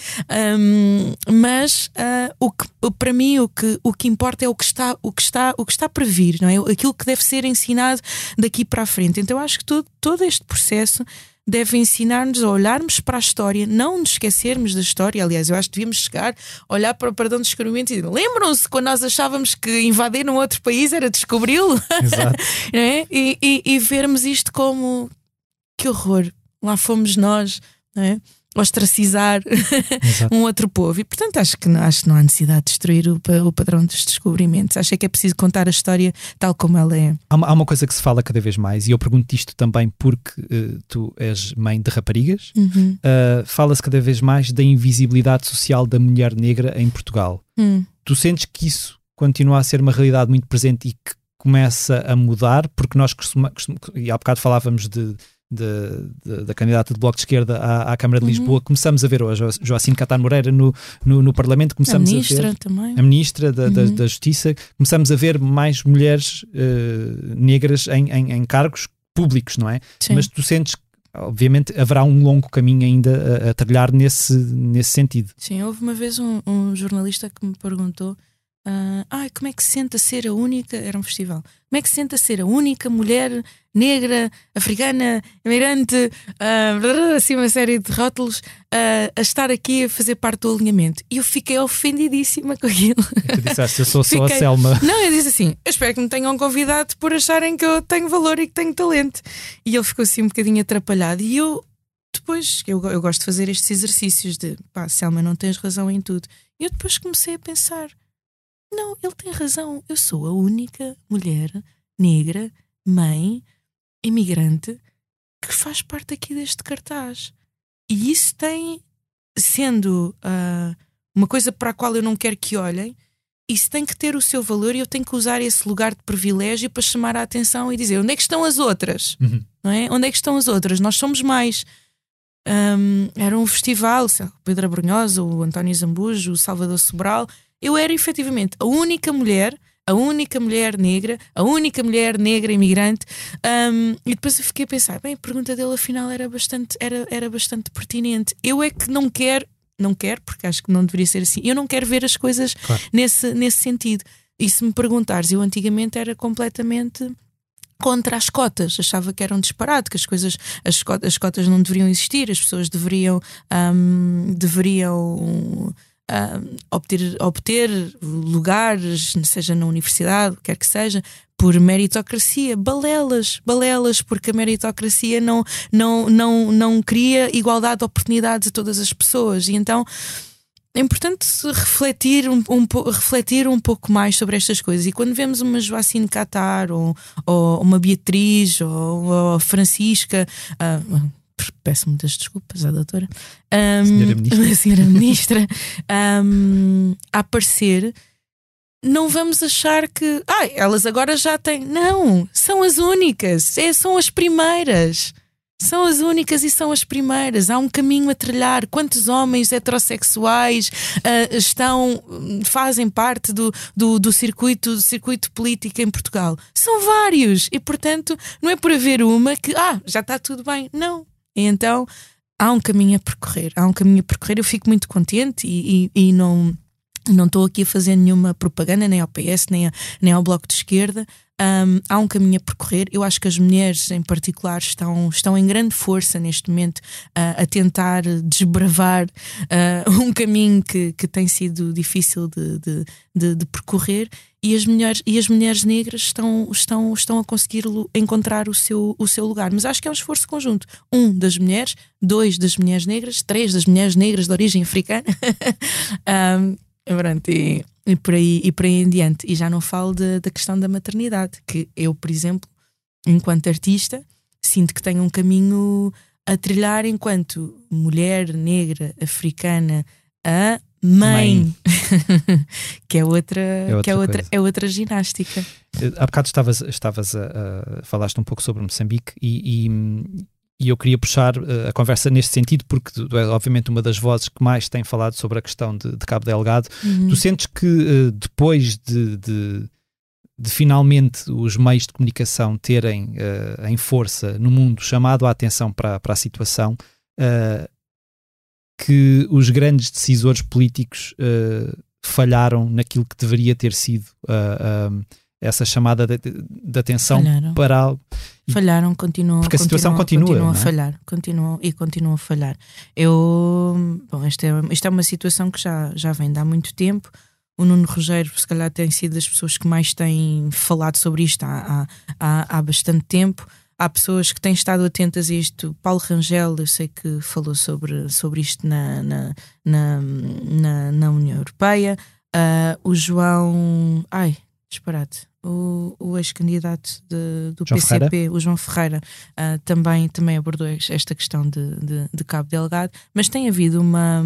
Um, mas uh, o que, para mim o que, o que importa é o que está, o que está, o que está para vir, não é? Aquilo que deve ser ensinado daqui para a frente. Então eu acho que todo, todo este processo deve ensinar-nos a olharmos para a história, não nos esquecermos da história. Aliás, eu acho que devíamos chegar, olhar para o perdão de descobrimento e dizer: lembram-se quando nós achávamos que invadir um outro país era descobri-lo? <laughs> é? e, e, e vermos isto como que horror, lá fomos nós. Não é? Ostracizar <laughs> um outro povo. E portanto acho que, não, acho que não há necessidade de destruir o, o padrão dos descobrimentos. Acho que é preciso contar a história tal como ela é. Há uma, há uma coisa que se fala cada vez mais, e eu pergunto isto também porque uh, tu és mãe de raparigas. Uhum. Uh, Fala-se cada vez mais da invisibilidade social da mulher negra em Portugal. Uhum. Tu sentes que isso continua a ser uma realidade muito presente e que começa a mudar, porque nós costumamos, e há bocado falávamos de de, de, da candidata do Bloco de Esquerda à, à Câmara de uhum. Lisboa. Começamos a ver hoje a Joacine Catar Moreira no, no, no, Parlamento. Começamos a ministra a ver, também. A ministra da, uhum. da, da, Justiça. Começamos a ver mais mulheres uh, negras em, em, em, cargos públicos, não é? Sim. Mas tu sentes que obviamente haverá um longo caminho ainda a, a, trilhar nesse, nesse sentido. Sim, houve uma vez um, um jornalista que me perguntou Uh, ai, como é que se senta ser a única. Era um festival. Como é que se senta ser a única mulher negra, africana, imigrante, uh, assim uma série de rótulos, uh, a estar aqui a fazer parte do alinhamento? E eu fiquei ofendidíssima com aquilo. Tu disseste, eu sou só fiquei... a Selma. Não, eu disse assim: eu espero que me tenham convidado por acharem que eu tenho valor e que tenho talento. E ele ficou assim um bocadinho atrapalhado. E eu, depois, eu, eu gosto de fazer estes exercícios de pá, Selma, não tens razão em tudo. E eu depois comecei a pensar não, ele tem razão. Eu sou a única mulher negra, mãe, imigrante, que faz parte aqui deste cartaz. E isso tem, sendo uh, uma coisa para a qual eu não quero que olhem, isso tem que ter o seu valor e eu tenho que usar esse lugar de privilégio para chamar a atenção e dizer onde é que estão as outras? Uhum. Não é? Onde é que estão as outras? Nós somos mais. Um, era um festival, Pedro Abrunhosa, o António Zambujo, o Salvador Sobral, eu era efetivamente a única mulher, a única mulher negra, a única mulher negra imigrante. Um, e depois eu fiquei a pensar, bem, a pergunta dele afinal era bastante, era, era bastante pertinente. Eu é que não quero, não quero, porque acho que não deveria ser assim, eu não quero ver as coisas claro. nesse, nesse sentido. E se me perguntares, eu antigamente era completamente contra as cotas, achava que era um disparate, que as coisas, as cotas, as cotas não deveriam existir, as pessoas deveriam, um, deveriam uh, obter, obter lugares, seja na universidade, quer que seja, por meritocracia, balelas, balelas, porque a meritocracia não, não, não, não cria igualdade de oportunidades a todas as pessoas. E então é importante refletir um, um, refletir um pouco mais sobre estas coisas. E quando vemos uma Joacine Catar, ou, ou uma Beatriz, ou, ou Francisca, uh, peço muitas desculpas à doutora, um, <laughs> senhora ministra, senhora ministra um, a aparecer, não vamos achar que ah, elas agora já têm. Não, são as únicas, é, são as primeiras. São as únicas e são as primeiras. Há um caminho a trilhar. Quantos homens heterossexuais uh, estão, fazem parte do, do, do, circuito, do circuito político em Portugal? São vários. E, portanto, não é por haver uma que, ah, já está tudo bem. Não. E então há um caminho a percorrer, há um caminho a percorrer. Eu fico muito contente e, e, e não não estou aqui a fazer nenhuma propaganda, nem ao PS, nem, a, nem ao Bloco de Esquerda. Um, há um caminho a percorrer. Eu acho que as mulheres, em particular, estão, estão em grande força neste momento uh, a tentar desbravar uh, <laughs> um caminho que, que tem sido difícil de, de, de, de, percorrer. E as, mulheres, e as mulheres negras estão, estão, estão a conseguir encontrar o seu, o seu lugar. Mas acho que é um esforço conjunto. Um das mulheres, dois das mulheres negras, três das mulheres negras de origem africana. <laughs> um, pronto, e e por aí, e por aí em diante. E já não falo de, da questão da maternidade, que eu, por exemplo, enquanto artista, sinto que tenho um caminho a trilhar enquanto mulher negra africana a mãe, mãe. <laughs> que é outra, é outra que é outra, é outra ginástica. Há bocado estavas, estavas a, a, falaste um pouco sobre Moçambique e, e e eu queria puxar uh, a conversa neste sentido, porque tu és, obviamente, uma das vozes que mais tem falado sobre a questão de, de Cabo Delgado. Uhum. Tu sentes que uh, depois de, de, de, finalmente os meios de comunicação terem uh, em força no mundo chamado a atenção para, para a situação, que os grandes decisores políticos falharam naquilo que deveria ter sido essa chamada de, de atenção Falharam. para algo. Falharam, continuam. Porque a situação continua. Continuam a é? falhar, continuam e continuam a falhar. Eu. Bom, esta é, esta é uma situação que já, já vem de há muito tempo. O Nuno Rogério, se calhar, tem sido das pessoas que mais têm falado sobre isto há, há, há bastante tempo. Há pessoas que têm estado atentas a isto. Paulo Rangel, eu sei que falou sobre, sobre isto na, na, na, na, na União Europeia. Uh, o João. Ai, disparate. O, o ex-candidato do João PCP, Ferreira. o João Ferreira, uh, também, também abordou esta questão de, de, de, Cabo Delgado, mas tem havido uma.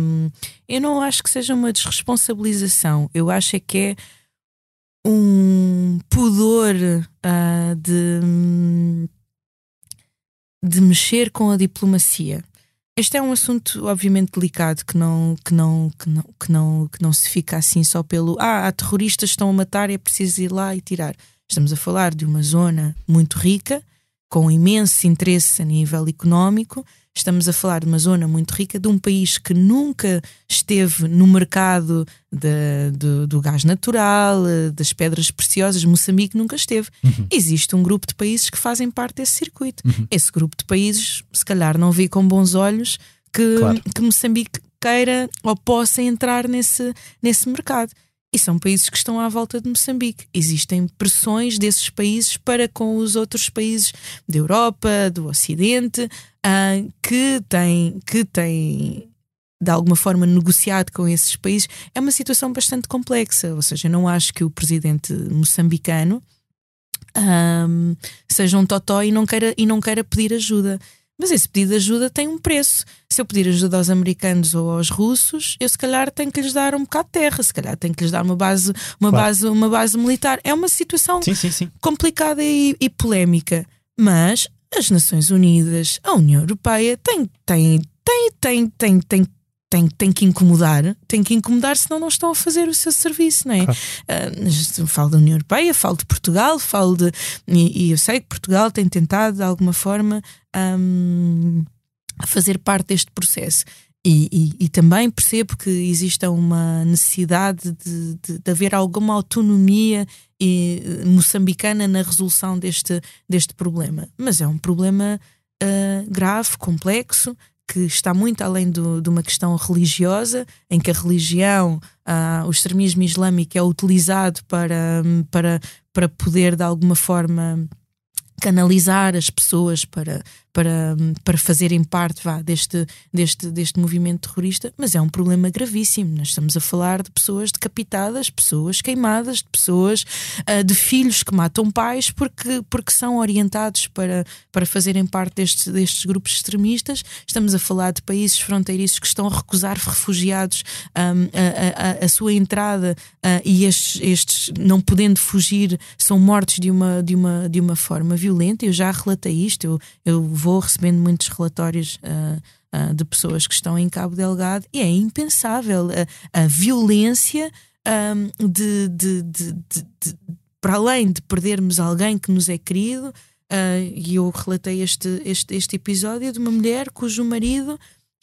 Eu não acho que seja uma desresponsabilização, eu acho é que é um pudor uh, de. de mexer com a diplomacia. Este é um assunto obviamente delicado que não, que não, que não, que não, que não se fica assim só pelo ah, há terroristas estão a matar, é preciso ir lá e tirar. Estamos a falar de uma zona muito rica, com imenso interesse a nível económico, Estamos a falar de uma zona muito rica, de um país que nunca esteve no mercado de, de, do gás natural, das pedras preciosas. Moçambique nunca esteve. Uhum. Existe um grupo de países que fazem parte desse circuito. Uhum. Esse grupo de países, se calhar, não vê com bons olhos que, claro. que Moçambique queira ou possa entrar nesse, nesse mercado. E são países que estão à volta de Moçambique. Existem pressões desses países para com os outros países da Europa, do Ocidente, uh, que têm, que têm de alguma forma negociado com esses países. É uma situação bastante complexa. Ou seja, não acho que o presidente moçambicano um, seja um totó e não queira, e não queira pedir ajuda. Mas esse pedido de ajuda tem um preço. Se eu pedir ajuda aos americanos ou aos russos, eu se calhar tenho que lhes dar um bocado de terra, se calhar tenho que lhes dar uma base, uma claro. base, uma base militar. É uma situação sim, sim, sim. complicada e, e polémica. Mas as Nações Unidas, a União Europeia tem, tem, tem, tem, tem, tem tem, tem que incomodar, tem que incomodar, senão não estão a fazer o seu serviço, não é? Claro. Uh, falo da União Europeia, falo de Portugal, falo de. E, e eu sei que Portugal tem tentado, de alguma forma, um, fazer parte deste processo. E, e, e, também percebo que exista uma necessidade de, de, de haver alguma autonomia e, moçambicana na resolução deste, deste problema. Mas é um problema uh, grave, complexo, que está muito além do, de uma questão religiosa, em que a religião, uh, o extremismo islâmico é utilizado para, para, para poder de alguma forma canalizar as pessoas para, para, para fazerem parte vá, deste, deste, deste movimento terrorista, mas é um problema gravíssimo. Nós estamos a falar de pessoas decapitadas, pessoas queimadas, de pessoas, uh, de filhos que matam pais porque, porque são orientados para, para fazerem parte destes, destes grupos extremistas. Estamos a falar de países fronteiriços que estão a recusar refugiados um, a, a, a, sua entrada uh, e estes, estes, não podendo fugir, são mortos de uma, de uma, de uma forma violenta. Eu já relatei isto, eu, eu vou recebendo muitos relatórios uh, uh, de pessoas que estão em Cabo Delgado e é impensável a, a violência um, de, de, de, de, para além de perdermos alguém que nos é querido. E eu relatei este, este, este episódio de uma mulher cujo marido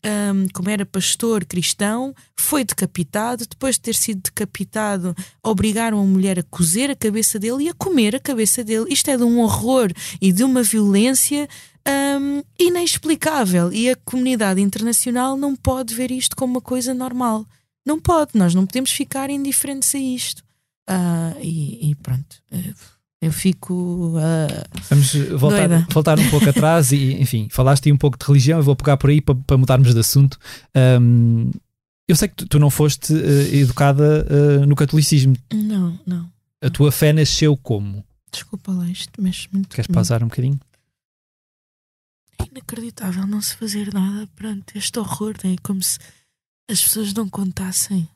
um, como era pastor cristão, foi decapitado. Depois de ter sido decapitado, obrigaram a mulher a cozer a cabeça dele e a comer a cabeça dele. Isto é de um horror e de uma violência um, inexplicável. E a comunidade internacional não pode ver isto como uma coisa normal. Não pode, nós não podemos ficar indiferentes a isto. Uh, e, e, pronto. Uh, eu fico. Uh, Vamos voltar, voltar um pouco atrás e, enfim, falaste aí um pouco de religião. Eu vou pegar por aí para, para mudarmos de assunto. Um, eu sei que tu, tu não foste uh, educada uh, no catolicismo. Não, não. A tua fé nasceu como? Desculpa lá, isto mexe muito. Queres pausar um bocadinho? É inacreditável não se fazer nada perante este horror, né? como se as pessoas não contassem.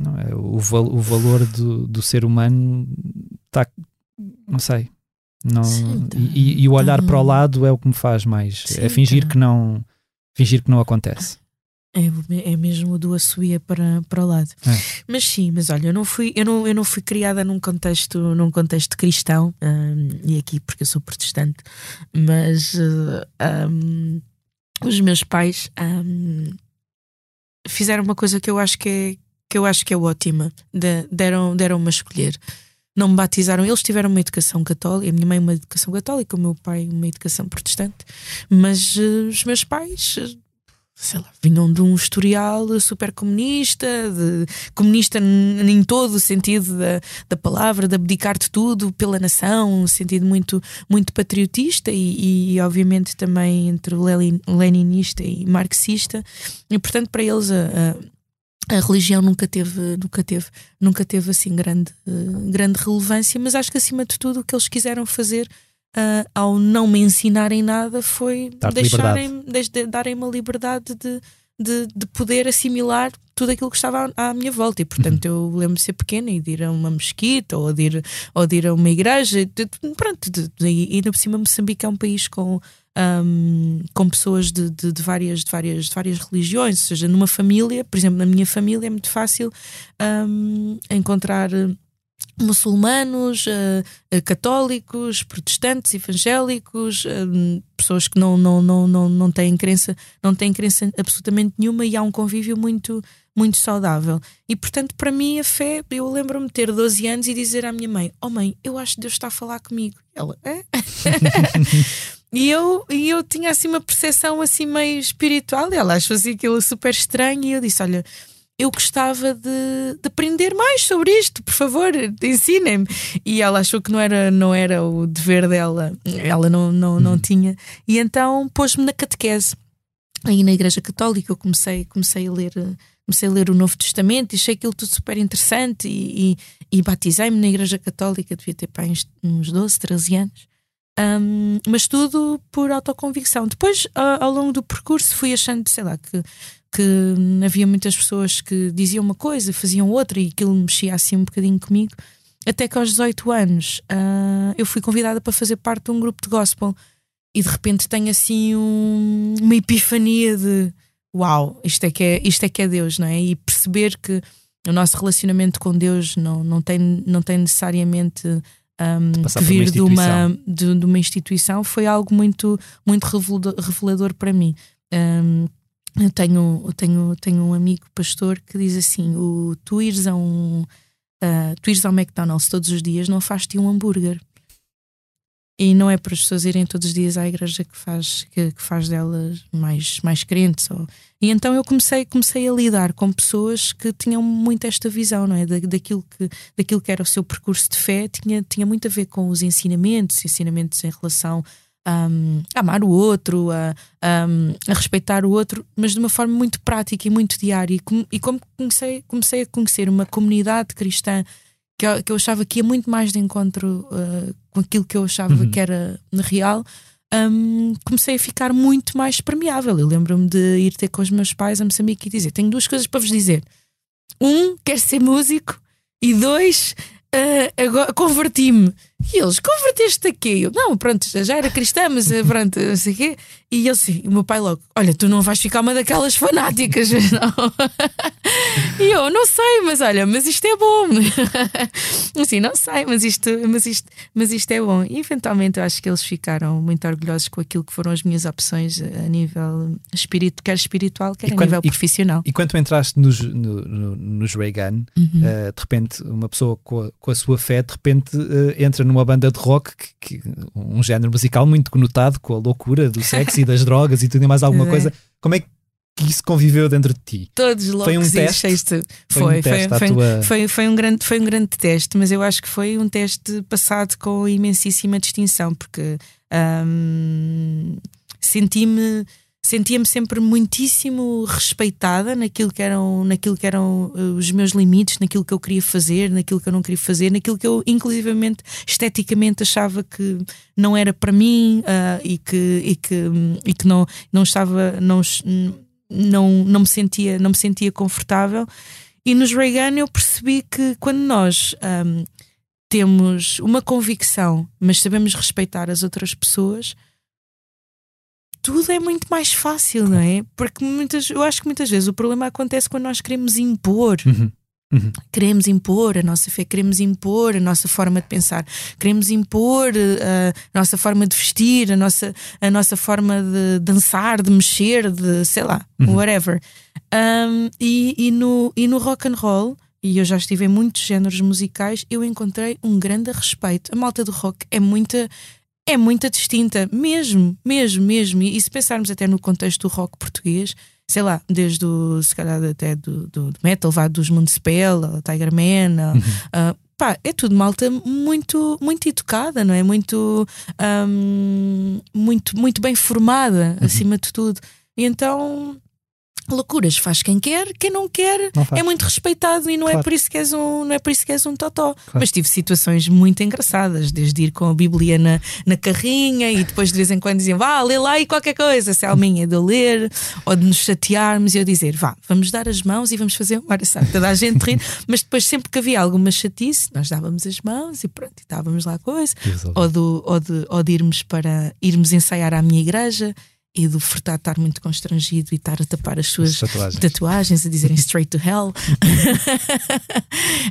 Não, é, o, o valor do, do ser humano está. Não sei. Não, Sim, tá, e, e, o olhar tá. para o lado é o que me faz mais. Sim, é fingir tá. que não. Fingir que não acontece. É, é mesmo do assobia para, para o lado. É. Mas sim, mas olha, eu não fui, eu não, eu não fui criada num contexto, num contexto cristão, um, e aqui porque eu sou protestante, mas uh, um, os meus pais um, fizeram uma coisa que eu acho que é, que eu acho que é ótima. De, deram, deram-me a escolher não me batizaram. Eles tiveram uma educação católica, a minha mãe uma educação católica, o meu pai uma educação protestante, mas uh, os meus pais. Sei lá, vinham de um historial super comunista, de, comunista em todo o sentido da, da palavra, de abdicar de tudo pela nação, um sentido muito, muito patriotista e, e obviamente também entre leninista e marxista. E portanto, para eles a, a a religião nunca teve, nunca teve, nunca teve assim grande, uh, grande relevância, mas acho que acima de tudo o que eles quiseram fazer uh, ao não me ensinarem nada foi deixarem, de, darem uma liberdade de, de, de poder assimilar tudo aquilo que estava à, à minha volta. E portanto eu lembro de ser pequena e de ir a uma mesquita ou de ir, ou de ir a uma igreja. De, pronto, de, e ainda por cima Moçambique é um país com. Um, com pessoas de, de, de, várias, de, várias, de várias religiões, ou seja, numa família, por exemplo, na minha família é muito fácil um, encontrar muçulmanos, uh, católicos, protestantes, evangélicos, uh, pessoas que não, não, não, não, não têm crença, não têm crença absolutamente nenhuma e há um convívio muito muito saudável. E portanto, para mim, a fé, eu lembro-me de ter 12 anos e dizer à minha mãe: Oh mãe, eu acho que Deus está a falar comigo. Ela, é? <laughs> e, eu, e eu tinha assim uma percepção assim meio espiritual, e ela achou assim aquilo super estranho, e eu disse: Olha, eu gostava de, de, aprender mais sobre isto, por favor, ensinem-me. E ela achou que não era, não era o dever dela, ela não, não, não uhum. tinha. E então pôs-me na catequese. Aí na Igreja Católica eu comecei, comecei a ler. Comecei a ler o Novo Testamento e achei aquilo tudo super interessante e, e, e batizei-me na Igreja Católica, devia ter pá, uns 12, 13 anos. Um, mas tudo por autoconvicção. Depois, ao longo do percurso, fui achando, sei lá, que que havia muitas pessoas que diziam uma coisa, faziam outra e aquilo mexia assim um bocadinho comigo. Até que aos 18 anos uh, eu fui convidada para fazer parte de um grupo de gospel e de repente tenho assim um, uma epifania de uau, isto é, que é, isto é que é Deus, não é? E perceber que o nosso relacionamento com Deus não, não, tem, não tem necessariamente um, que vir de uma, de, de, uma instituição foi algo muito, muito revelador, para mim. Um, eu tenho, eu tenho, tenho um amigo pastor que diz assim: o, tu ires a um uh, tu ires ao McDonald's todos os dias não faz-te um hambúrguer. E não é para as pessoas irem todos os dias à igreja que faz, que, que faz delas mais, mais crentes. Ou... E então eu comecei, comecei a lidar com pessoas que tinham muito esta visão, não é? Da, daquilo, que, daquilo que era o seu percurso de fé, tinha, tinha muito a ver com os ensinamentos, ensinamentos em relação um, a amar o outro, a, um, a, respeitar o outro, mas de uma forma muito prática e muito diária. E, com, e como comecei, comecei a conhecer uma comunidade cristã que eu, que eu achava que ia muito mais de encontro uh, com aquilo que eu achava uhum. que era real. Um, comecei a ficar muito mais permeável. Eu lembro-me de ir ter com os meus pais a Moçambique e dizer: Tenho duas coisas para vos dizer. Um, quero ser músico, e dois, uh, converti-me. E eles, converteste aqui? Eu, não, pronto, já era cristã, mas eh, pronto, não sei o quê. E ele assim, o meu pai logo, olha, tu não vais ficar uma daquelas fanáticas, não. <laughs> e eu, não sei, mas olha, mas isto é bom. <laughs> assim, não sei, mas isto, mas, isto, mas isto é bom. E eventualmente eu acho que eles ficaram muito orgulhosos com aquilo que foram as minhas opções a nível espírito, quer espiritual, quer e a quando, nível e, profissional. E quando entraste nos, no, no, nos Reagan, uhum. uh, de repente, uma pessoa com a, com a sua fé, de repente uh, entra numa banda de rock, que, que, um género musical muito conotado com a loucura do sexo e das <laughs> drogas e tudo e mais alguma é. coisa. Como é que isso conviveu dentro de ti? Todos loucos foi um teste. Foi, foi, um teste foi, tua... foi, foi, um grande, foi um grande teste, mas eu acho que foi um teste passado com imensíssima distinção, porque hum, senti-me sentia-me sempre muitíssimo respeitada naquilo que eram naquilo que eram eh, os meus limites naquilo que eu queria fazer naquilo que eu não queria fazer naquilo que eu inclusivamente esteticamente achava que não era para mim uh, e que e que e que não não estava não não não me sentia não me sentia confortável. E nos Reagan eu percebi que quando nós um, temos uma convicção mas sabemos respeitar as outras pessoas tudo é muito mais fácil, não é? Porque muitas, eu acho que muitas vezes o problema acontece quando nós queremos impor. Uhum. Uhum. Queremos impor a nossa fé, queremos impor a nossa forma de pensar, queremos impor uh, a nossa forma de vestir, a nossa, a nossa forma de dançar, de mexer, de sei lá, uhum. whatever. Um, e, e, no, e no rock and roll, e eu já estive em muitos géneros musicais, eu encontrei um grande respeito. A malta do rock é muita é muito distinta, mesmo, mesmo, mesmo. E, se pensarmos até no contexto do rock português, sei lá, desde o, se calhar até do, do, do metal, vá dos Municipal, Tiger Man, uhum. uh, pá, é tudo malta muito, muito educada, não é? Muito, um, muito, muito bem formada, uhum. acima de tudo. E então loucuras faz quem quer, quem não quer Não é muito respeitado e não é Claro. por isso que és um, não é por isso que és um totó. Mas tive situações muito engraçadas, desde ir com a Bíblia na, na carrinha e depois de vez em quando diziam vá, lê lá aí qualquer coisa, se é alminha de eu ler ou de nos chatearmos e eu dizer vá, vamos dar as mãos e vamos fazer uma oração. Toda a gente rir, <laughs> mas depois sempre que havia alguma chatice, nós dávamos as mãos e pronto, e estávamos lá a coisa. E. Ou, do, ou, de, ou de irmos para irmos ensaiar à minha igreja e do Furtado estar muito constrangido e estar a tapar as suas tatuagens. tatuagens, a dizerem straight to hell. <laughs>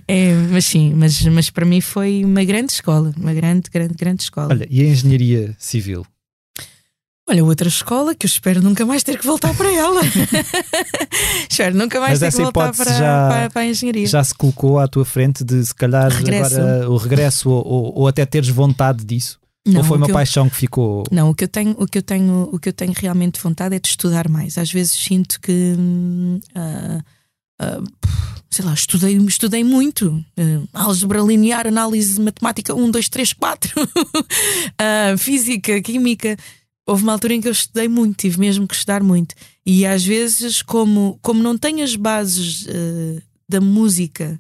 É, mas sim, mas, mas para mim foi uma grande escola, uma grande, grande, grande escola. Olha, e a engenharia civil? Olha, outra escola que eu espero nunca mais ter que voltar para ela. <laughs> espero nunca mais Mas ter que voltar para, já- para, para a engenharia. Já se colocou à tua frente de se calhar Regresso. agora o regresso ou, ou- ou até teres vontade disso? Não, ou foi uma eu- paixão que ficou. Não, o que eu tenho, o que eu tenho, o que eu tenho realmente vontade é de estudar mais. Às vezes sinto que ah, sei lá, estudei, estudei muito. Ah, álgebra linear, análise matemática 1, 2, 3, 4, Ah, física, química. Houve uma altura em que eu estudei muito, tive mesmo que estudar muito. E às vezes, como, como não tenho as bases da música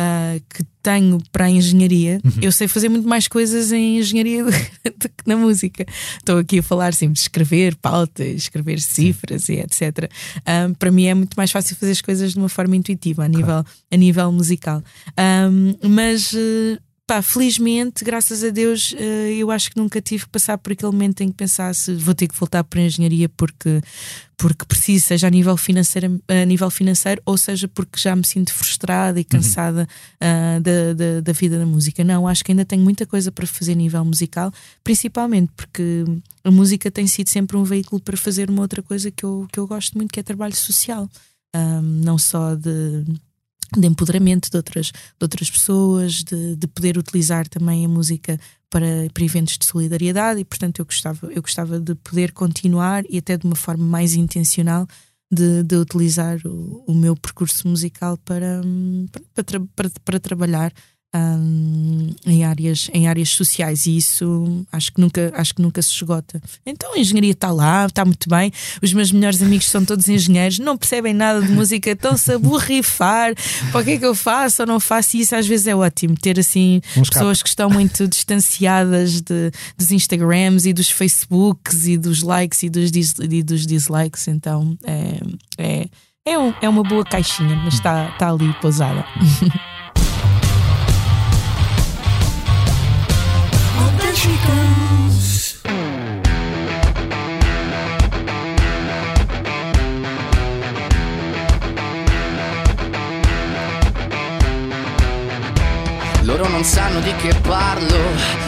ah, que tenho para a engenharia, eu sei fazer muito mais coisas em engenharia do, <laughs> do que na música. Estou aqui a falar sempre de escrever pautas, escrever cifras e etc. Ah, para mim é muito mais fácil fazer as coisas de uma forma intuitiva, a nível, a nível musical. Ah, mas. eh, Pá, felizmente, graças a Deus, eh, eu acho que nunca tive que passar por aquele momento em que pensasse vou ter que voltar para a engenharia porque, porque preciso, seja a nível, financeiro, a nível financeiro ou seja porque já me sinto frustrada e cansada ah, da, da, da vida da música. Não, acho que ainda tenho muita coisa para fazer a nível musical, principalmente porque a música tem sido sempre um veículo para fazer uma outra coisa que eu, que eu gosto muito, que é trabalho social. Ah, não só de de empoderamento de outras, de outras pessoas, de, de poder utilizar também a música para, para eventos de solidariedade e portanto eu gostava, eu gostava de poder continuar e até de uma forma mais intencional de, de utilizar o, o meu percurso musical para, hum, para, para, para trabalhar hum, em, áreas, em áreas sociais. E isso acho que nunca, acho que nunca se esgota. Então a engenharia está lá, está muito bem. Os meus melhores amigos são todos engenheiros, não percebem nada de música, estão-se a borrifar para o que é que eu faço ou não faço, e isso às vezes é ótimo, ter assim Um pessoas que estão muito distanciadas de, dos Instagrams e dos Facebooks e dos likes e dos, dis- e dos dislikes, então é, é, é, um- é uma boa caixinha, mas está está ali pousada. <laughs> non sanno di che parlo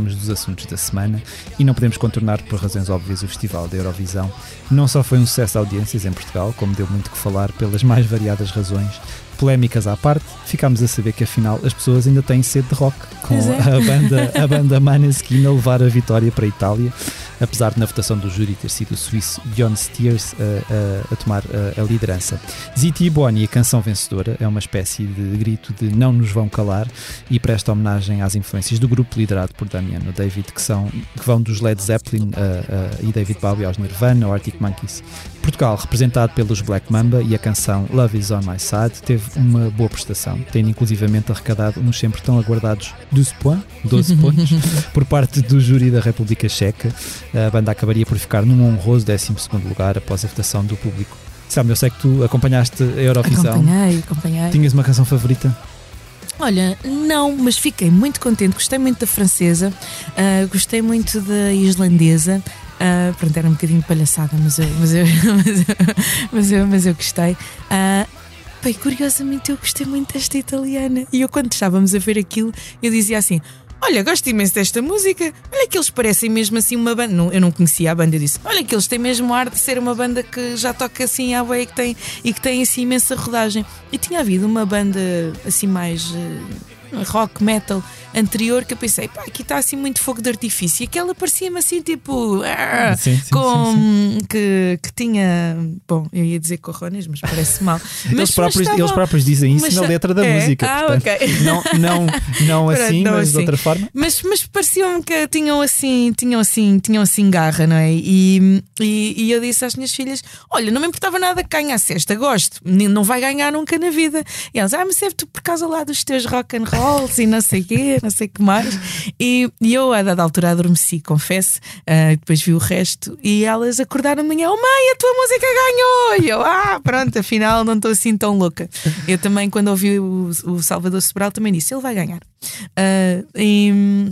dos assuntos da semana e não podemos contornar por razões óbvias o Festival da Eurovisão. Não só foi um sucesso de audiências em Portugal, como deu muito que falar pelas mais variadas razões. Polémicas à parte, ficámos a saber que afinal as pessoas ainda têm sede de rock, com é. a banda, a banda <laughs> Maneskin a levar a vitória para a Itália, apesar de na votação do júri ter sido o suíço Bjorn Stiers a, a- a tomar a, a liderança. Ziti Boni, a canção vencedora, é uma espécie de grito de não nos vão calar e presta homenagem às influências do grupo liderado por Damiano David, que, são, que vão dos Led Zeppelin a- e David Bowie aos Nirvana, ao Arctic Monkeys. Portugal, representado pelos Black Mamba e a canção Love Is On My Side, teve uma boa prestação, tendo inclusivamente arrecadado uns sempre tão aguardados 12 pontos, 12 pontos <laughs> por parte do júri da República Checa. A banda acabaria por ficar num honroso 12 lugar após a votação do público. Sam, eu sei que tu acompanhaste a Eurovisão. Acompanhei, acompanhei. Tinhas uma canção favorita? Olha, não, mas fiquei muito contente. Gostei muito da francesa, ah, gostei muito da islandesa. Ah, pronto, era um bocadinho palhaçada, mas eu, mas eu, <laughs> mas eu, mas eu, mas eu gostei. Ah, bem, curiosamente, eu gostei muito desta italiana. E eu, quando estávamos a ver aquilo, eu dizia assim: Olha, gosto imenso desta música. Olha que eles parecem mesmo assim uma banda. Não, eu não conhecia a banda, eu disse: Olha que eles têm mesmo ar de ser uma banda que já toca assim à boia e que tem, e que tem assim imensa rodagem. E tinha havido uma banda assim mais. Uh, rock metal anterior que eu pensei, pá, aqui está assim muito fogo de artifício. E aquela parecia-me assim, tipo, ah, sim, sim, com sim, que, que tinha, bom, eu ia dizer corrones, mas parece mal. <laughs> Mas, eles, próprios, eles próprios dizem isso mas, na letra da é, música. Ah, portanto, ok. Não, não, não <laughs> assim, não mas assim. de outra forma. Mas, mas pareciam que tinham assim, tinham assim, tinham assim garra, não é? E, e, e eu disse às minhas filhas: Olha, não me importava nada que ganhasse esta, gosto, não vai ganhar nunca na vida. E elas, ah, mas tu por causa lá dos teus rock and rolls e não sei quê não sei que mais. E, e, eu, a dada altura, adormeci, confesso. Uh, depois vi o resto e elas acordaram amanhã: Oh, mãe, a tua música ganhou! E eu, ah, pronto, afinal não estou assim tão louca. Eu também, quando ouvi o, o Salvador Sobral, também disse: Ele vai ganhar. Uh, e.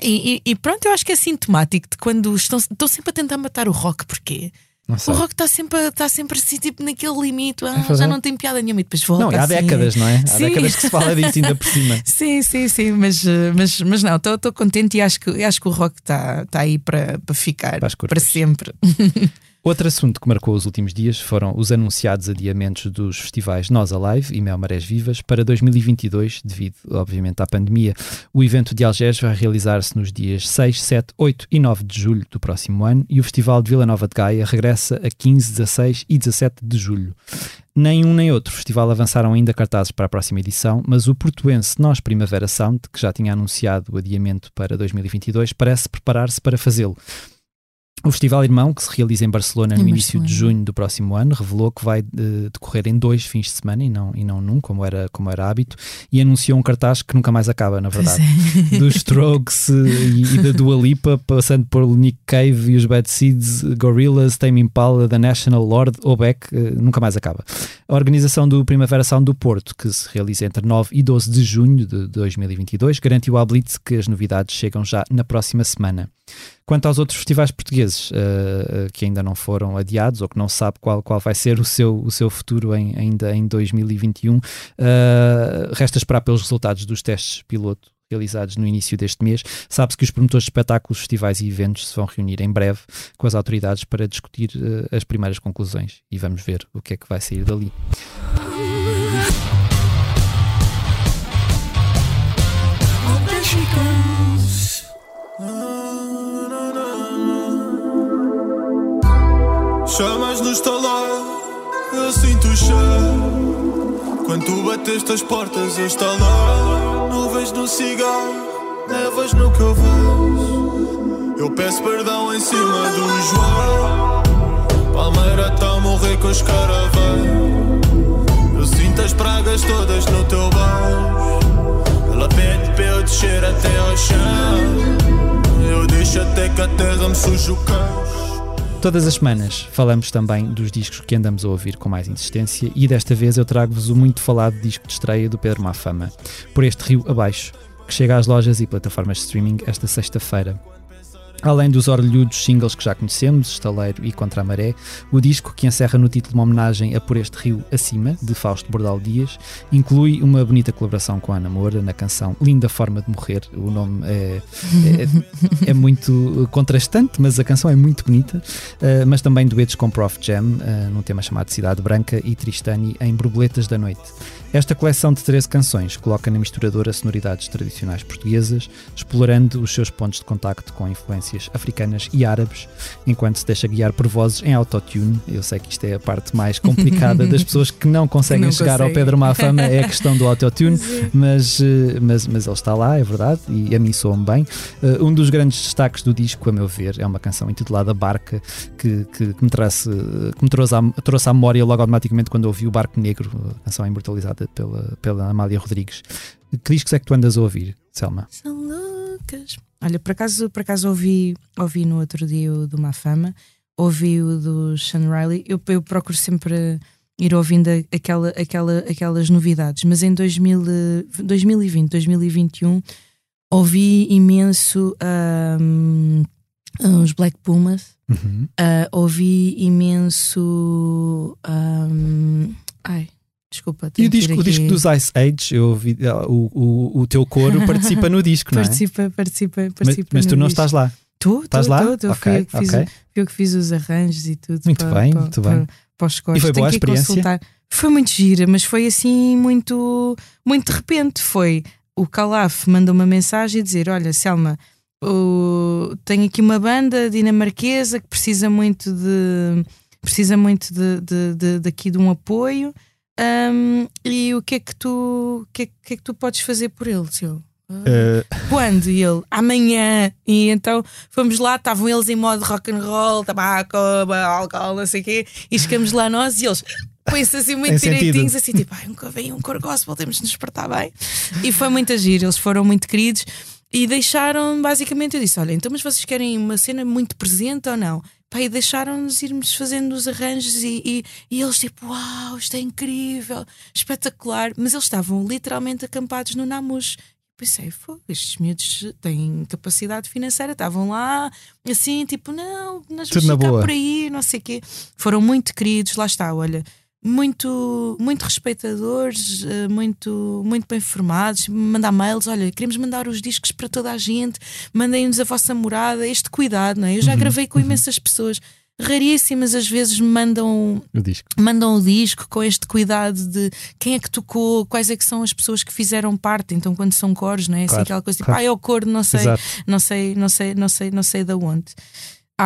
E, e, pronto, eu acho que é sintomático de quando estão, estão sempre a tentar matar o rock, porquê? O rock está sempre, está sempre assim, tipo, naquele limite, ah, é já não tem piada nenhuma e depois volta. Não, há assim. décadas, não é? Há sim. décadas que se fala disso ainda por cima. <laughs> sim, sim, sim, mas, mas, mas não, estou contente e acho que, acho que o rock está tá aí para ficar para sempre. <laughs> Outro assunto que marcou os últimos dias foram os anunciados adiamentos dos festivais Nós Alive e Mel Marés Vivas para 2022, devido, obviamente, à pandemia. O evento de Algés vai realizar-se nos dias 6, 7, 8 e 9 de julho do próximo ano e o Festival de Vila Nova de Gaia regressa a 15, 16 e 17 de julho. Nem um nem outro festival avançaram ainda cartazes para a próxima edição, mas o portuense Nós Primavera Sound, que já tinha anunciado o adiamento para 2022, parece preparar-se para fazê-lo. O Festival Irmão, que se realiza em Barcelona no início de junho do próximo ano, revelou que vai uh, decorrer em dois fins de semana e não, e não num, como era, como era hábito, e anunciou um cartaz que nunca mais acaba, na verdade. É. Dos Strokes uh, e, e, da Dua Lipa, passando por Nick Cave e os Bad Seeds, Gorillaz, Tame Impala, The National, Lord, Obeck, uh, nunca mais acaba. A organização do Primavera Sound do Porto, que se realiza entre 9 e 12 de junho de 2022, garantiu à Blitz que as novidades chegam já na próxima semana. Quanto aos outros festivais portugueses uh, que ainda não foram adiados ou que não sabe qual, qual vai ser o seu, o seu futuro em, ainda em 2021, uh, resta esperar pelos resultados dos testes piloto realizados no início deste mês. Sabe-se que os promotores de espetáculos, festivais e eventos se vão reunir em breve com as autoridades para discutir uh, as primeiras conclusões e vamos ver o que é que vai sair dali. Chamas no estalar, eu sinto o cheiro. Quando tu bateste as portas, eu estalar. Nuvens no cigarro, nevas no que eu vejo. Eu peço perdão em cima do João. Palmeira tá a morrer com os caravãs. Eu sinto as pragas todas no teu baixo. Ela pede para eu descer até ao chão. Eu deixo até que a terra me suja o cão. Todas as semanas falamos também dos discos que andamos a ouvir com mais insistência e desta vez eu trago-vos o muito falado disco de estreia do Pedro Mafama, Por Este Rio Abaixo, que chega às lojas e plataformas de streaming esta sexta-feira. Além dos orlhudos singles que já conhecemos, Estaleiro e Contra a Maré, o disco, que encerra no título uma homenagem a Por Este Rio Acima, de Fausto Bordal Dias, inclui uma bonita colaboração com Ana Moura na canção Linda Forma de Morrer. O nome é, é, é muito contrastante, mas a canção é muito bonita. Uh, mas também duetos com Prof Jam, uh, num tema chamado Cidade Branca, e Tristani em Borboletas da Noite. Esta coleção de 13 canções coloca na misturadora sonoridades tradicionais portuguesas, explorando os seus pontos de contacto com influências africanas e árabes, enquanto se deixa guiar por vozes em autotune. Eu sei que isto é a parte mais complicada das <laughs> pessoas que não conseguem não chegar consegue. ao Pedro Mafama, é a questão do autotune, <laughs> mas, eh, mas, mas ele está lá, é verdade, e a mim soa-me bem. Uh, um dos grandes destaques do disco, a meu ver, é uma canção intitulada Barca, que, que, que me, trouxe, que me trouxe, à, trouxe à memória logo automaticamente quando ouvi o Barco Negro, a canção imortalizada pela, pela Amália Rodrigues. Que discos é que tu andas a ouvir, Selma? São loucas. Olha, por acaso, por acaso ouvi, ouvi no outro dia o do Mafama, ouvi o do Sean Riley. Eu, eu procuro sempre ir ouvindo aquela, aquela, aquelas novidades, mas em 2000, 2020, 2021 ouvi imenso um, os Black Pumas, uhum. uh, ouvi imenso. Um, ai, desculpa. E o disco, o disco dos Ice Age, eu ouvi, ah, o, o, o teu coro <laughs> participa no disco, não é? Participa, participa, Mas, participa. mas tu no não disco. estás lá. Tu, Estás tu, lá? tu, tu. Ok, Fui eu que fiz, ok. o- fui eu que fiz os arranjos e tudo. Muito para, bem, para, muito para, bem. Para os. E foi Tenho boa a experiência? consultar. Foi muito gira, mas foi assim muito, muito de repente. Foi o Calaf manda uma mensagem a dizer: Olha, Selma, o- tenho aqui uma banda dinamarquesa que precisa muito de precisa muito de, de, de- daqui de um apoio. Hum, e o que é que tu que é, que é que tu podes fazer por eles? Eu, Ah, quando? E ele, amanhã. E então fomos lá, estavam eles em modo rock and roll, tabaco, álcool, não sei o quê, e chegamos lá nós e eles põem-se assim muito direitinhos, assim tipo, ai, nunca veio um cor gospel, temos de nos despertar bem. E foi muito agir, eles foram muito queridos e deixaram, basicamente, eu disse: olha, então, mas vocês querem uma cena muito presente ou não? Pá, e deixaram-nos irmos fazendo os arranjos e, e, e eles tipo, uau, isto é incrível, espetacular. Mas eles estavam literalmente acampados no Namus. Pensei, "Fogo, estes miúdos têm capacidade financeira, estavam lá, assim, tipo, não, nós Tudo vamos ficar boa. por aí, não sei o quê. Foram muito queridos, lá está, olha, muito, muito respeitadores, eh, muito, muito bem formados, mandar mails, olha, queremos mandar os discos para toda a gente, mandem-nos a vossa morada, este cuidado, não é? Eu já Uhum, gravei com imensas pessoas. Raríssimas às vezes me mandam o disco. mandam o disco com este cuidado de quem é que tocou, quais é que são as pessoas que fizeram parte. Então, quando são coros, não é? Assim, Claro, aquela coisa tipo, claro. ah, é o coro, não sei, Exato. não sei, não sei, não sei, não sei da onde.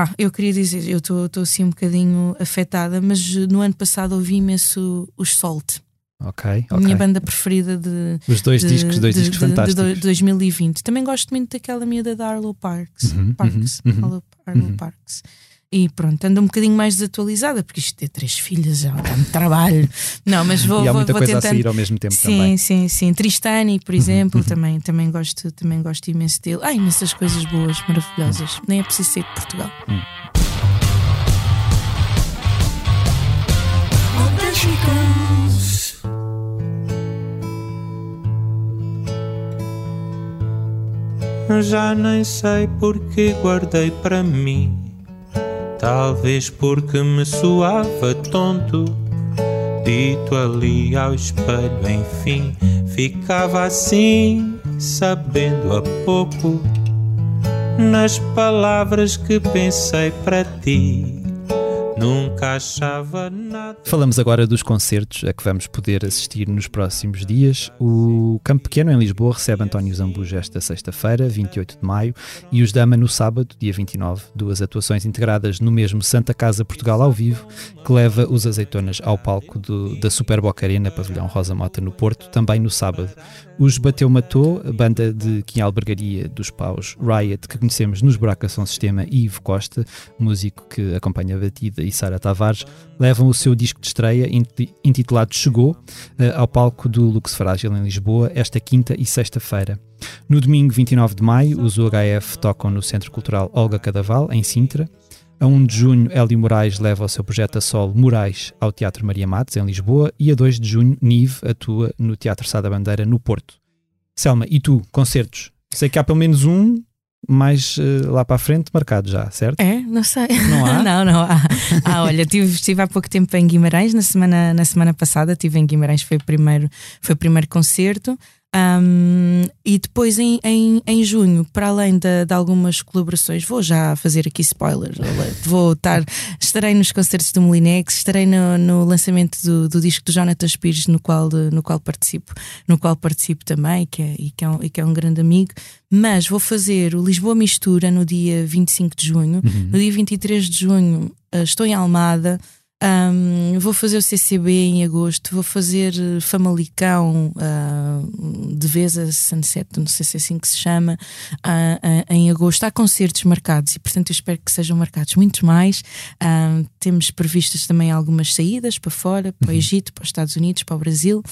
Ah, eu queria dizer, eu estou assim um bocadinho afetada, mas no ano passado ouvi imenso os Salt, Ok, a ok. minha banda preferida de, Os dois de- discos, dois de- discos de- fantásticos. De, 2020. Também gosto muito daquela miúda da Arlo Parks. Uhum, Parks, uhum, uhum. Arlo, Arlo Uhum. Parks. E pronto, ando um bocadinho mais desatualizada, porque isto ter três filhas já dá-me trabalho. Não, mas vou, e há vou, muita vou coisa a tentando. sair ao mesmo tempo Sim, também. sim, sim. Tristani, por exemplo, uhum. também, também, gosto, também gosto imenso dele. Há imensas coisas boas, maravilhosas. Nem é preciso ser de Portugal. Já nem sei porque guardei para mim. Talvez porque me soava tonto. Dito ali ao espelho, enfim, ficava assim, sabendo a pouco. Nas palavras que pensei para ti, nunca achava nada. Falamos agora dos concertos a que vamos poder assistir nos próximos dias. O Campo Pequeno, em Lisboa, recebe António Zambujo esta sexta-feira, 28 de maio, e os Dama no sábado, dia 29. Duas atuações integradas no mesmo Santa Casa Portugal ao vivo, que leva os azeitonas ao palco do- da Super Boca Arena, pavilhão Rosa Mota, no Porto, também no sábado. Os Bateu Matou, a banda de Kim Albergaria dos Paus, Riot, que conhecemos nos Buraca Som Sistema e Ivo Costa, músico que acompanha Batida e Sara Tavares, levam o seu disco de estreia inti- intitulado Chegou eh, ao palco do Lux Frágil em Lisboa esta quinta e sexta-feira. No domingo 29 de maio, os UHF tocam no Centro Cultural Olga Cadaval, em Sintra. A 1 de junho, Hélio Moraes leva o seu projeto a solo Moraes ao Teatro Maria Matos, em Lisboa. E a 2 de junho, Nive atua no Teatro Sá da Bandeira, no Porto. Selma, e tu, concertos? Sei que há pelo menos um mais eh, lá para a frente marcado já, certo? É? Não sei. Não há? <laughs> não, não há. Ah, olha, tive, estive há pouco tempo em Guimarães, na semana, na semana passada, estive em Guimarães, foi o primeiro, foi o primeiro concerto. Ahm, e depois em, em, em junho, para além de, de algumas colaborações, vou já fazer aqui spoilers. Vou estar, estarei nos concertos do Molinex, estarei no, no lançamento do, do disco do Jonathan Pires, no qual, no qual participo, no qual participo também, que é, e, que é um, e que é um grande amigo. Mas vou fazer o Lisboa Mistura no dia 25 de junho. No dia 23 de junho eh, estou em Almada. Ahm, vou fazer o CCB em agosto, vou fazer eh, Famalicão ah, de vez a Sunset, não sei se é assim que se chama, ah, ah, em agosto. Há concertos marcados e, portanto, eu espero que sejam marcados muitos mais. Temos previstas também algumas saídas para fora, para o Egito, para os Estados Unidos, para o Brasil.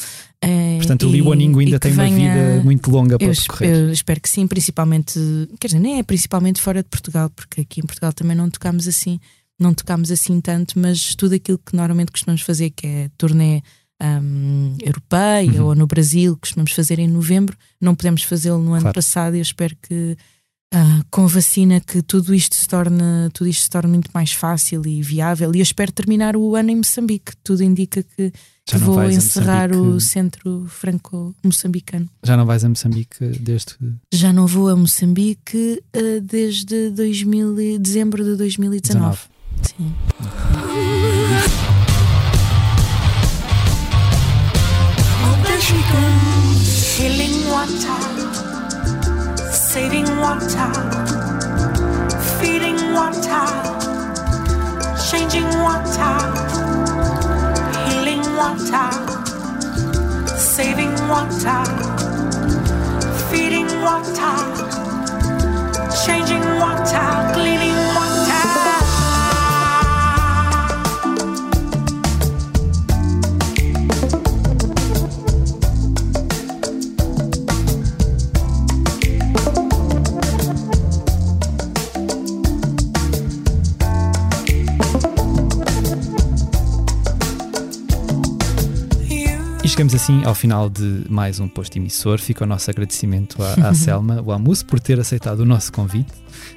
Eh, Portanto, o e- Liboningo e ainda tem uma vida muito longa para eu, percorrer. eu espero que sim, principalmente, quer dizer, nem é principalmente fora de Portugal, porque aqui em Portugal também não tocamos assim, não tocamos assim tanto, mas tudo aquilo que normalmente costumamos fazer, que é turnê hum, europeia Uhum. ou no Brasil, costumamos fazer em novembro, não podemos fazê-lo no ano Claro. passado e eu espero que Uh, com vacina que tudo isto se torna tudo isto se torna muito mais fácil e viável e eu espero terminar o ano em Moçambique tudo indica que, que vou encerrar o centro franco-moçambicano já não vais a Moçambique desde já não vou a Moçambique uh, desde 2000, dezembro de 2019 19. Sim oh, Healing water saving water, feeding water, changing water, healing water, saving water, feeding water, changing water, cleaning chegamos assim ao final de mais um posto emissor. Fica o nosso agradecimento à, à <laughs> Selma, o Amus, por ter aceitado o nosso convite.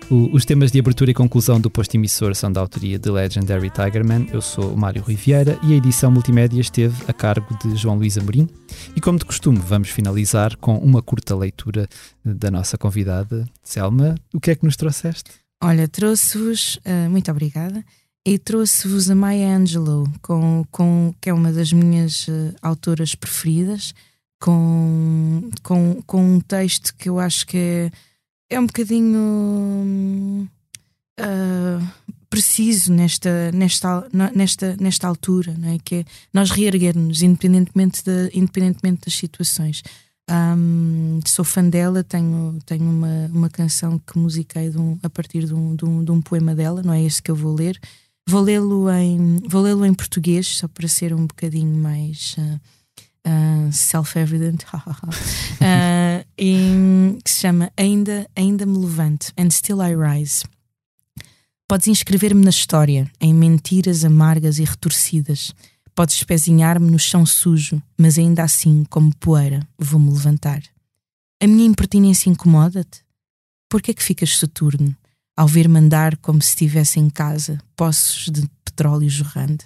O, os temas de abertura e conclusão do posto emissor são da autoria de Legendary Tigerman. Eu sou o Mário Riviera e a edição multimédia esteve a cargo de João Luís Amorim. E como de costume, vamos finalizar com uma curta leitura da nossa convidada, Selma. O que é que nos trouxeste? Olha, trouxe-vos, uh, muito obrigada e trouxe-vos a Maya Angelou, com, com, que é uma das minhas uh, autoras preferidas, com, com, com um texto que eu acho que é, é um bocadinho uh, preciso nesta, nesta, nesta, nesta altura, não é? que é nós reerguermos independentemente, de, independentemente das situações. Um, sou fã dela, tenho, tenho uma, uma canção que musiquei um, a partir de um, de, um, de um poema dela, não é esse que eu vou ler, Vou lê-lo em, vou lê-lo em português, só para ser um bocadinho mais uh, uh, self-evident. uh, <laughs> que se chama Ainda, Ainda Me Levanto, And Still I Rise. Podes inscrever-me na história, em mentiras amargas e retorcidas. Podes espezinhar-me no chão sujo, mas ainda assim, como poeira, vou-me levantar. A minha impertinência incomoda-te? Por que é que ficas soturno? Ao ver-me andar como se estivesse em casa, poços de petróleo jorrando.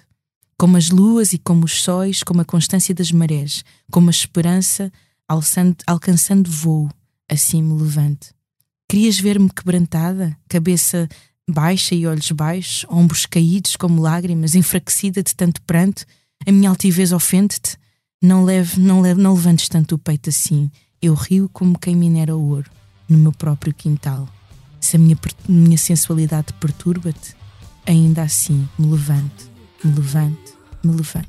Como as luas e como os sóis, como a constância das marés, como a esperança alçando, alcançando voo, assim me levanto. Querias ver-me quebrantada, cabeça baixa e olhos baixos, ombros caídos como lágrimas, enfraquecida de tanto pranto? A minha altivez ofende-te? Não leve, não leve, não levantes tanto o peito assim. Eu rio como quem minera o ouro, no meu próprio quintal. Se a minha, minha sensualidade perturba-te, ainda assim me levante, me levante, me levante.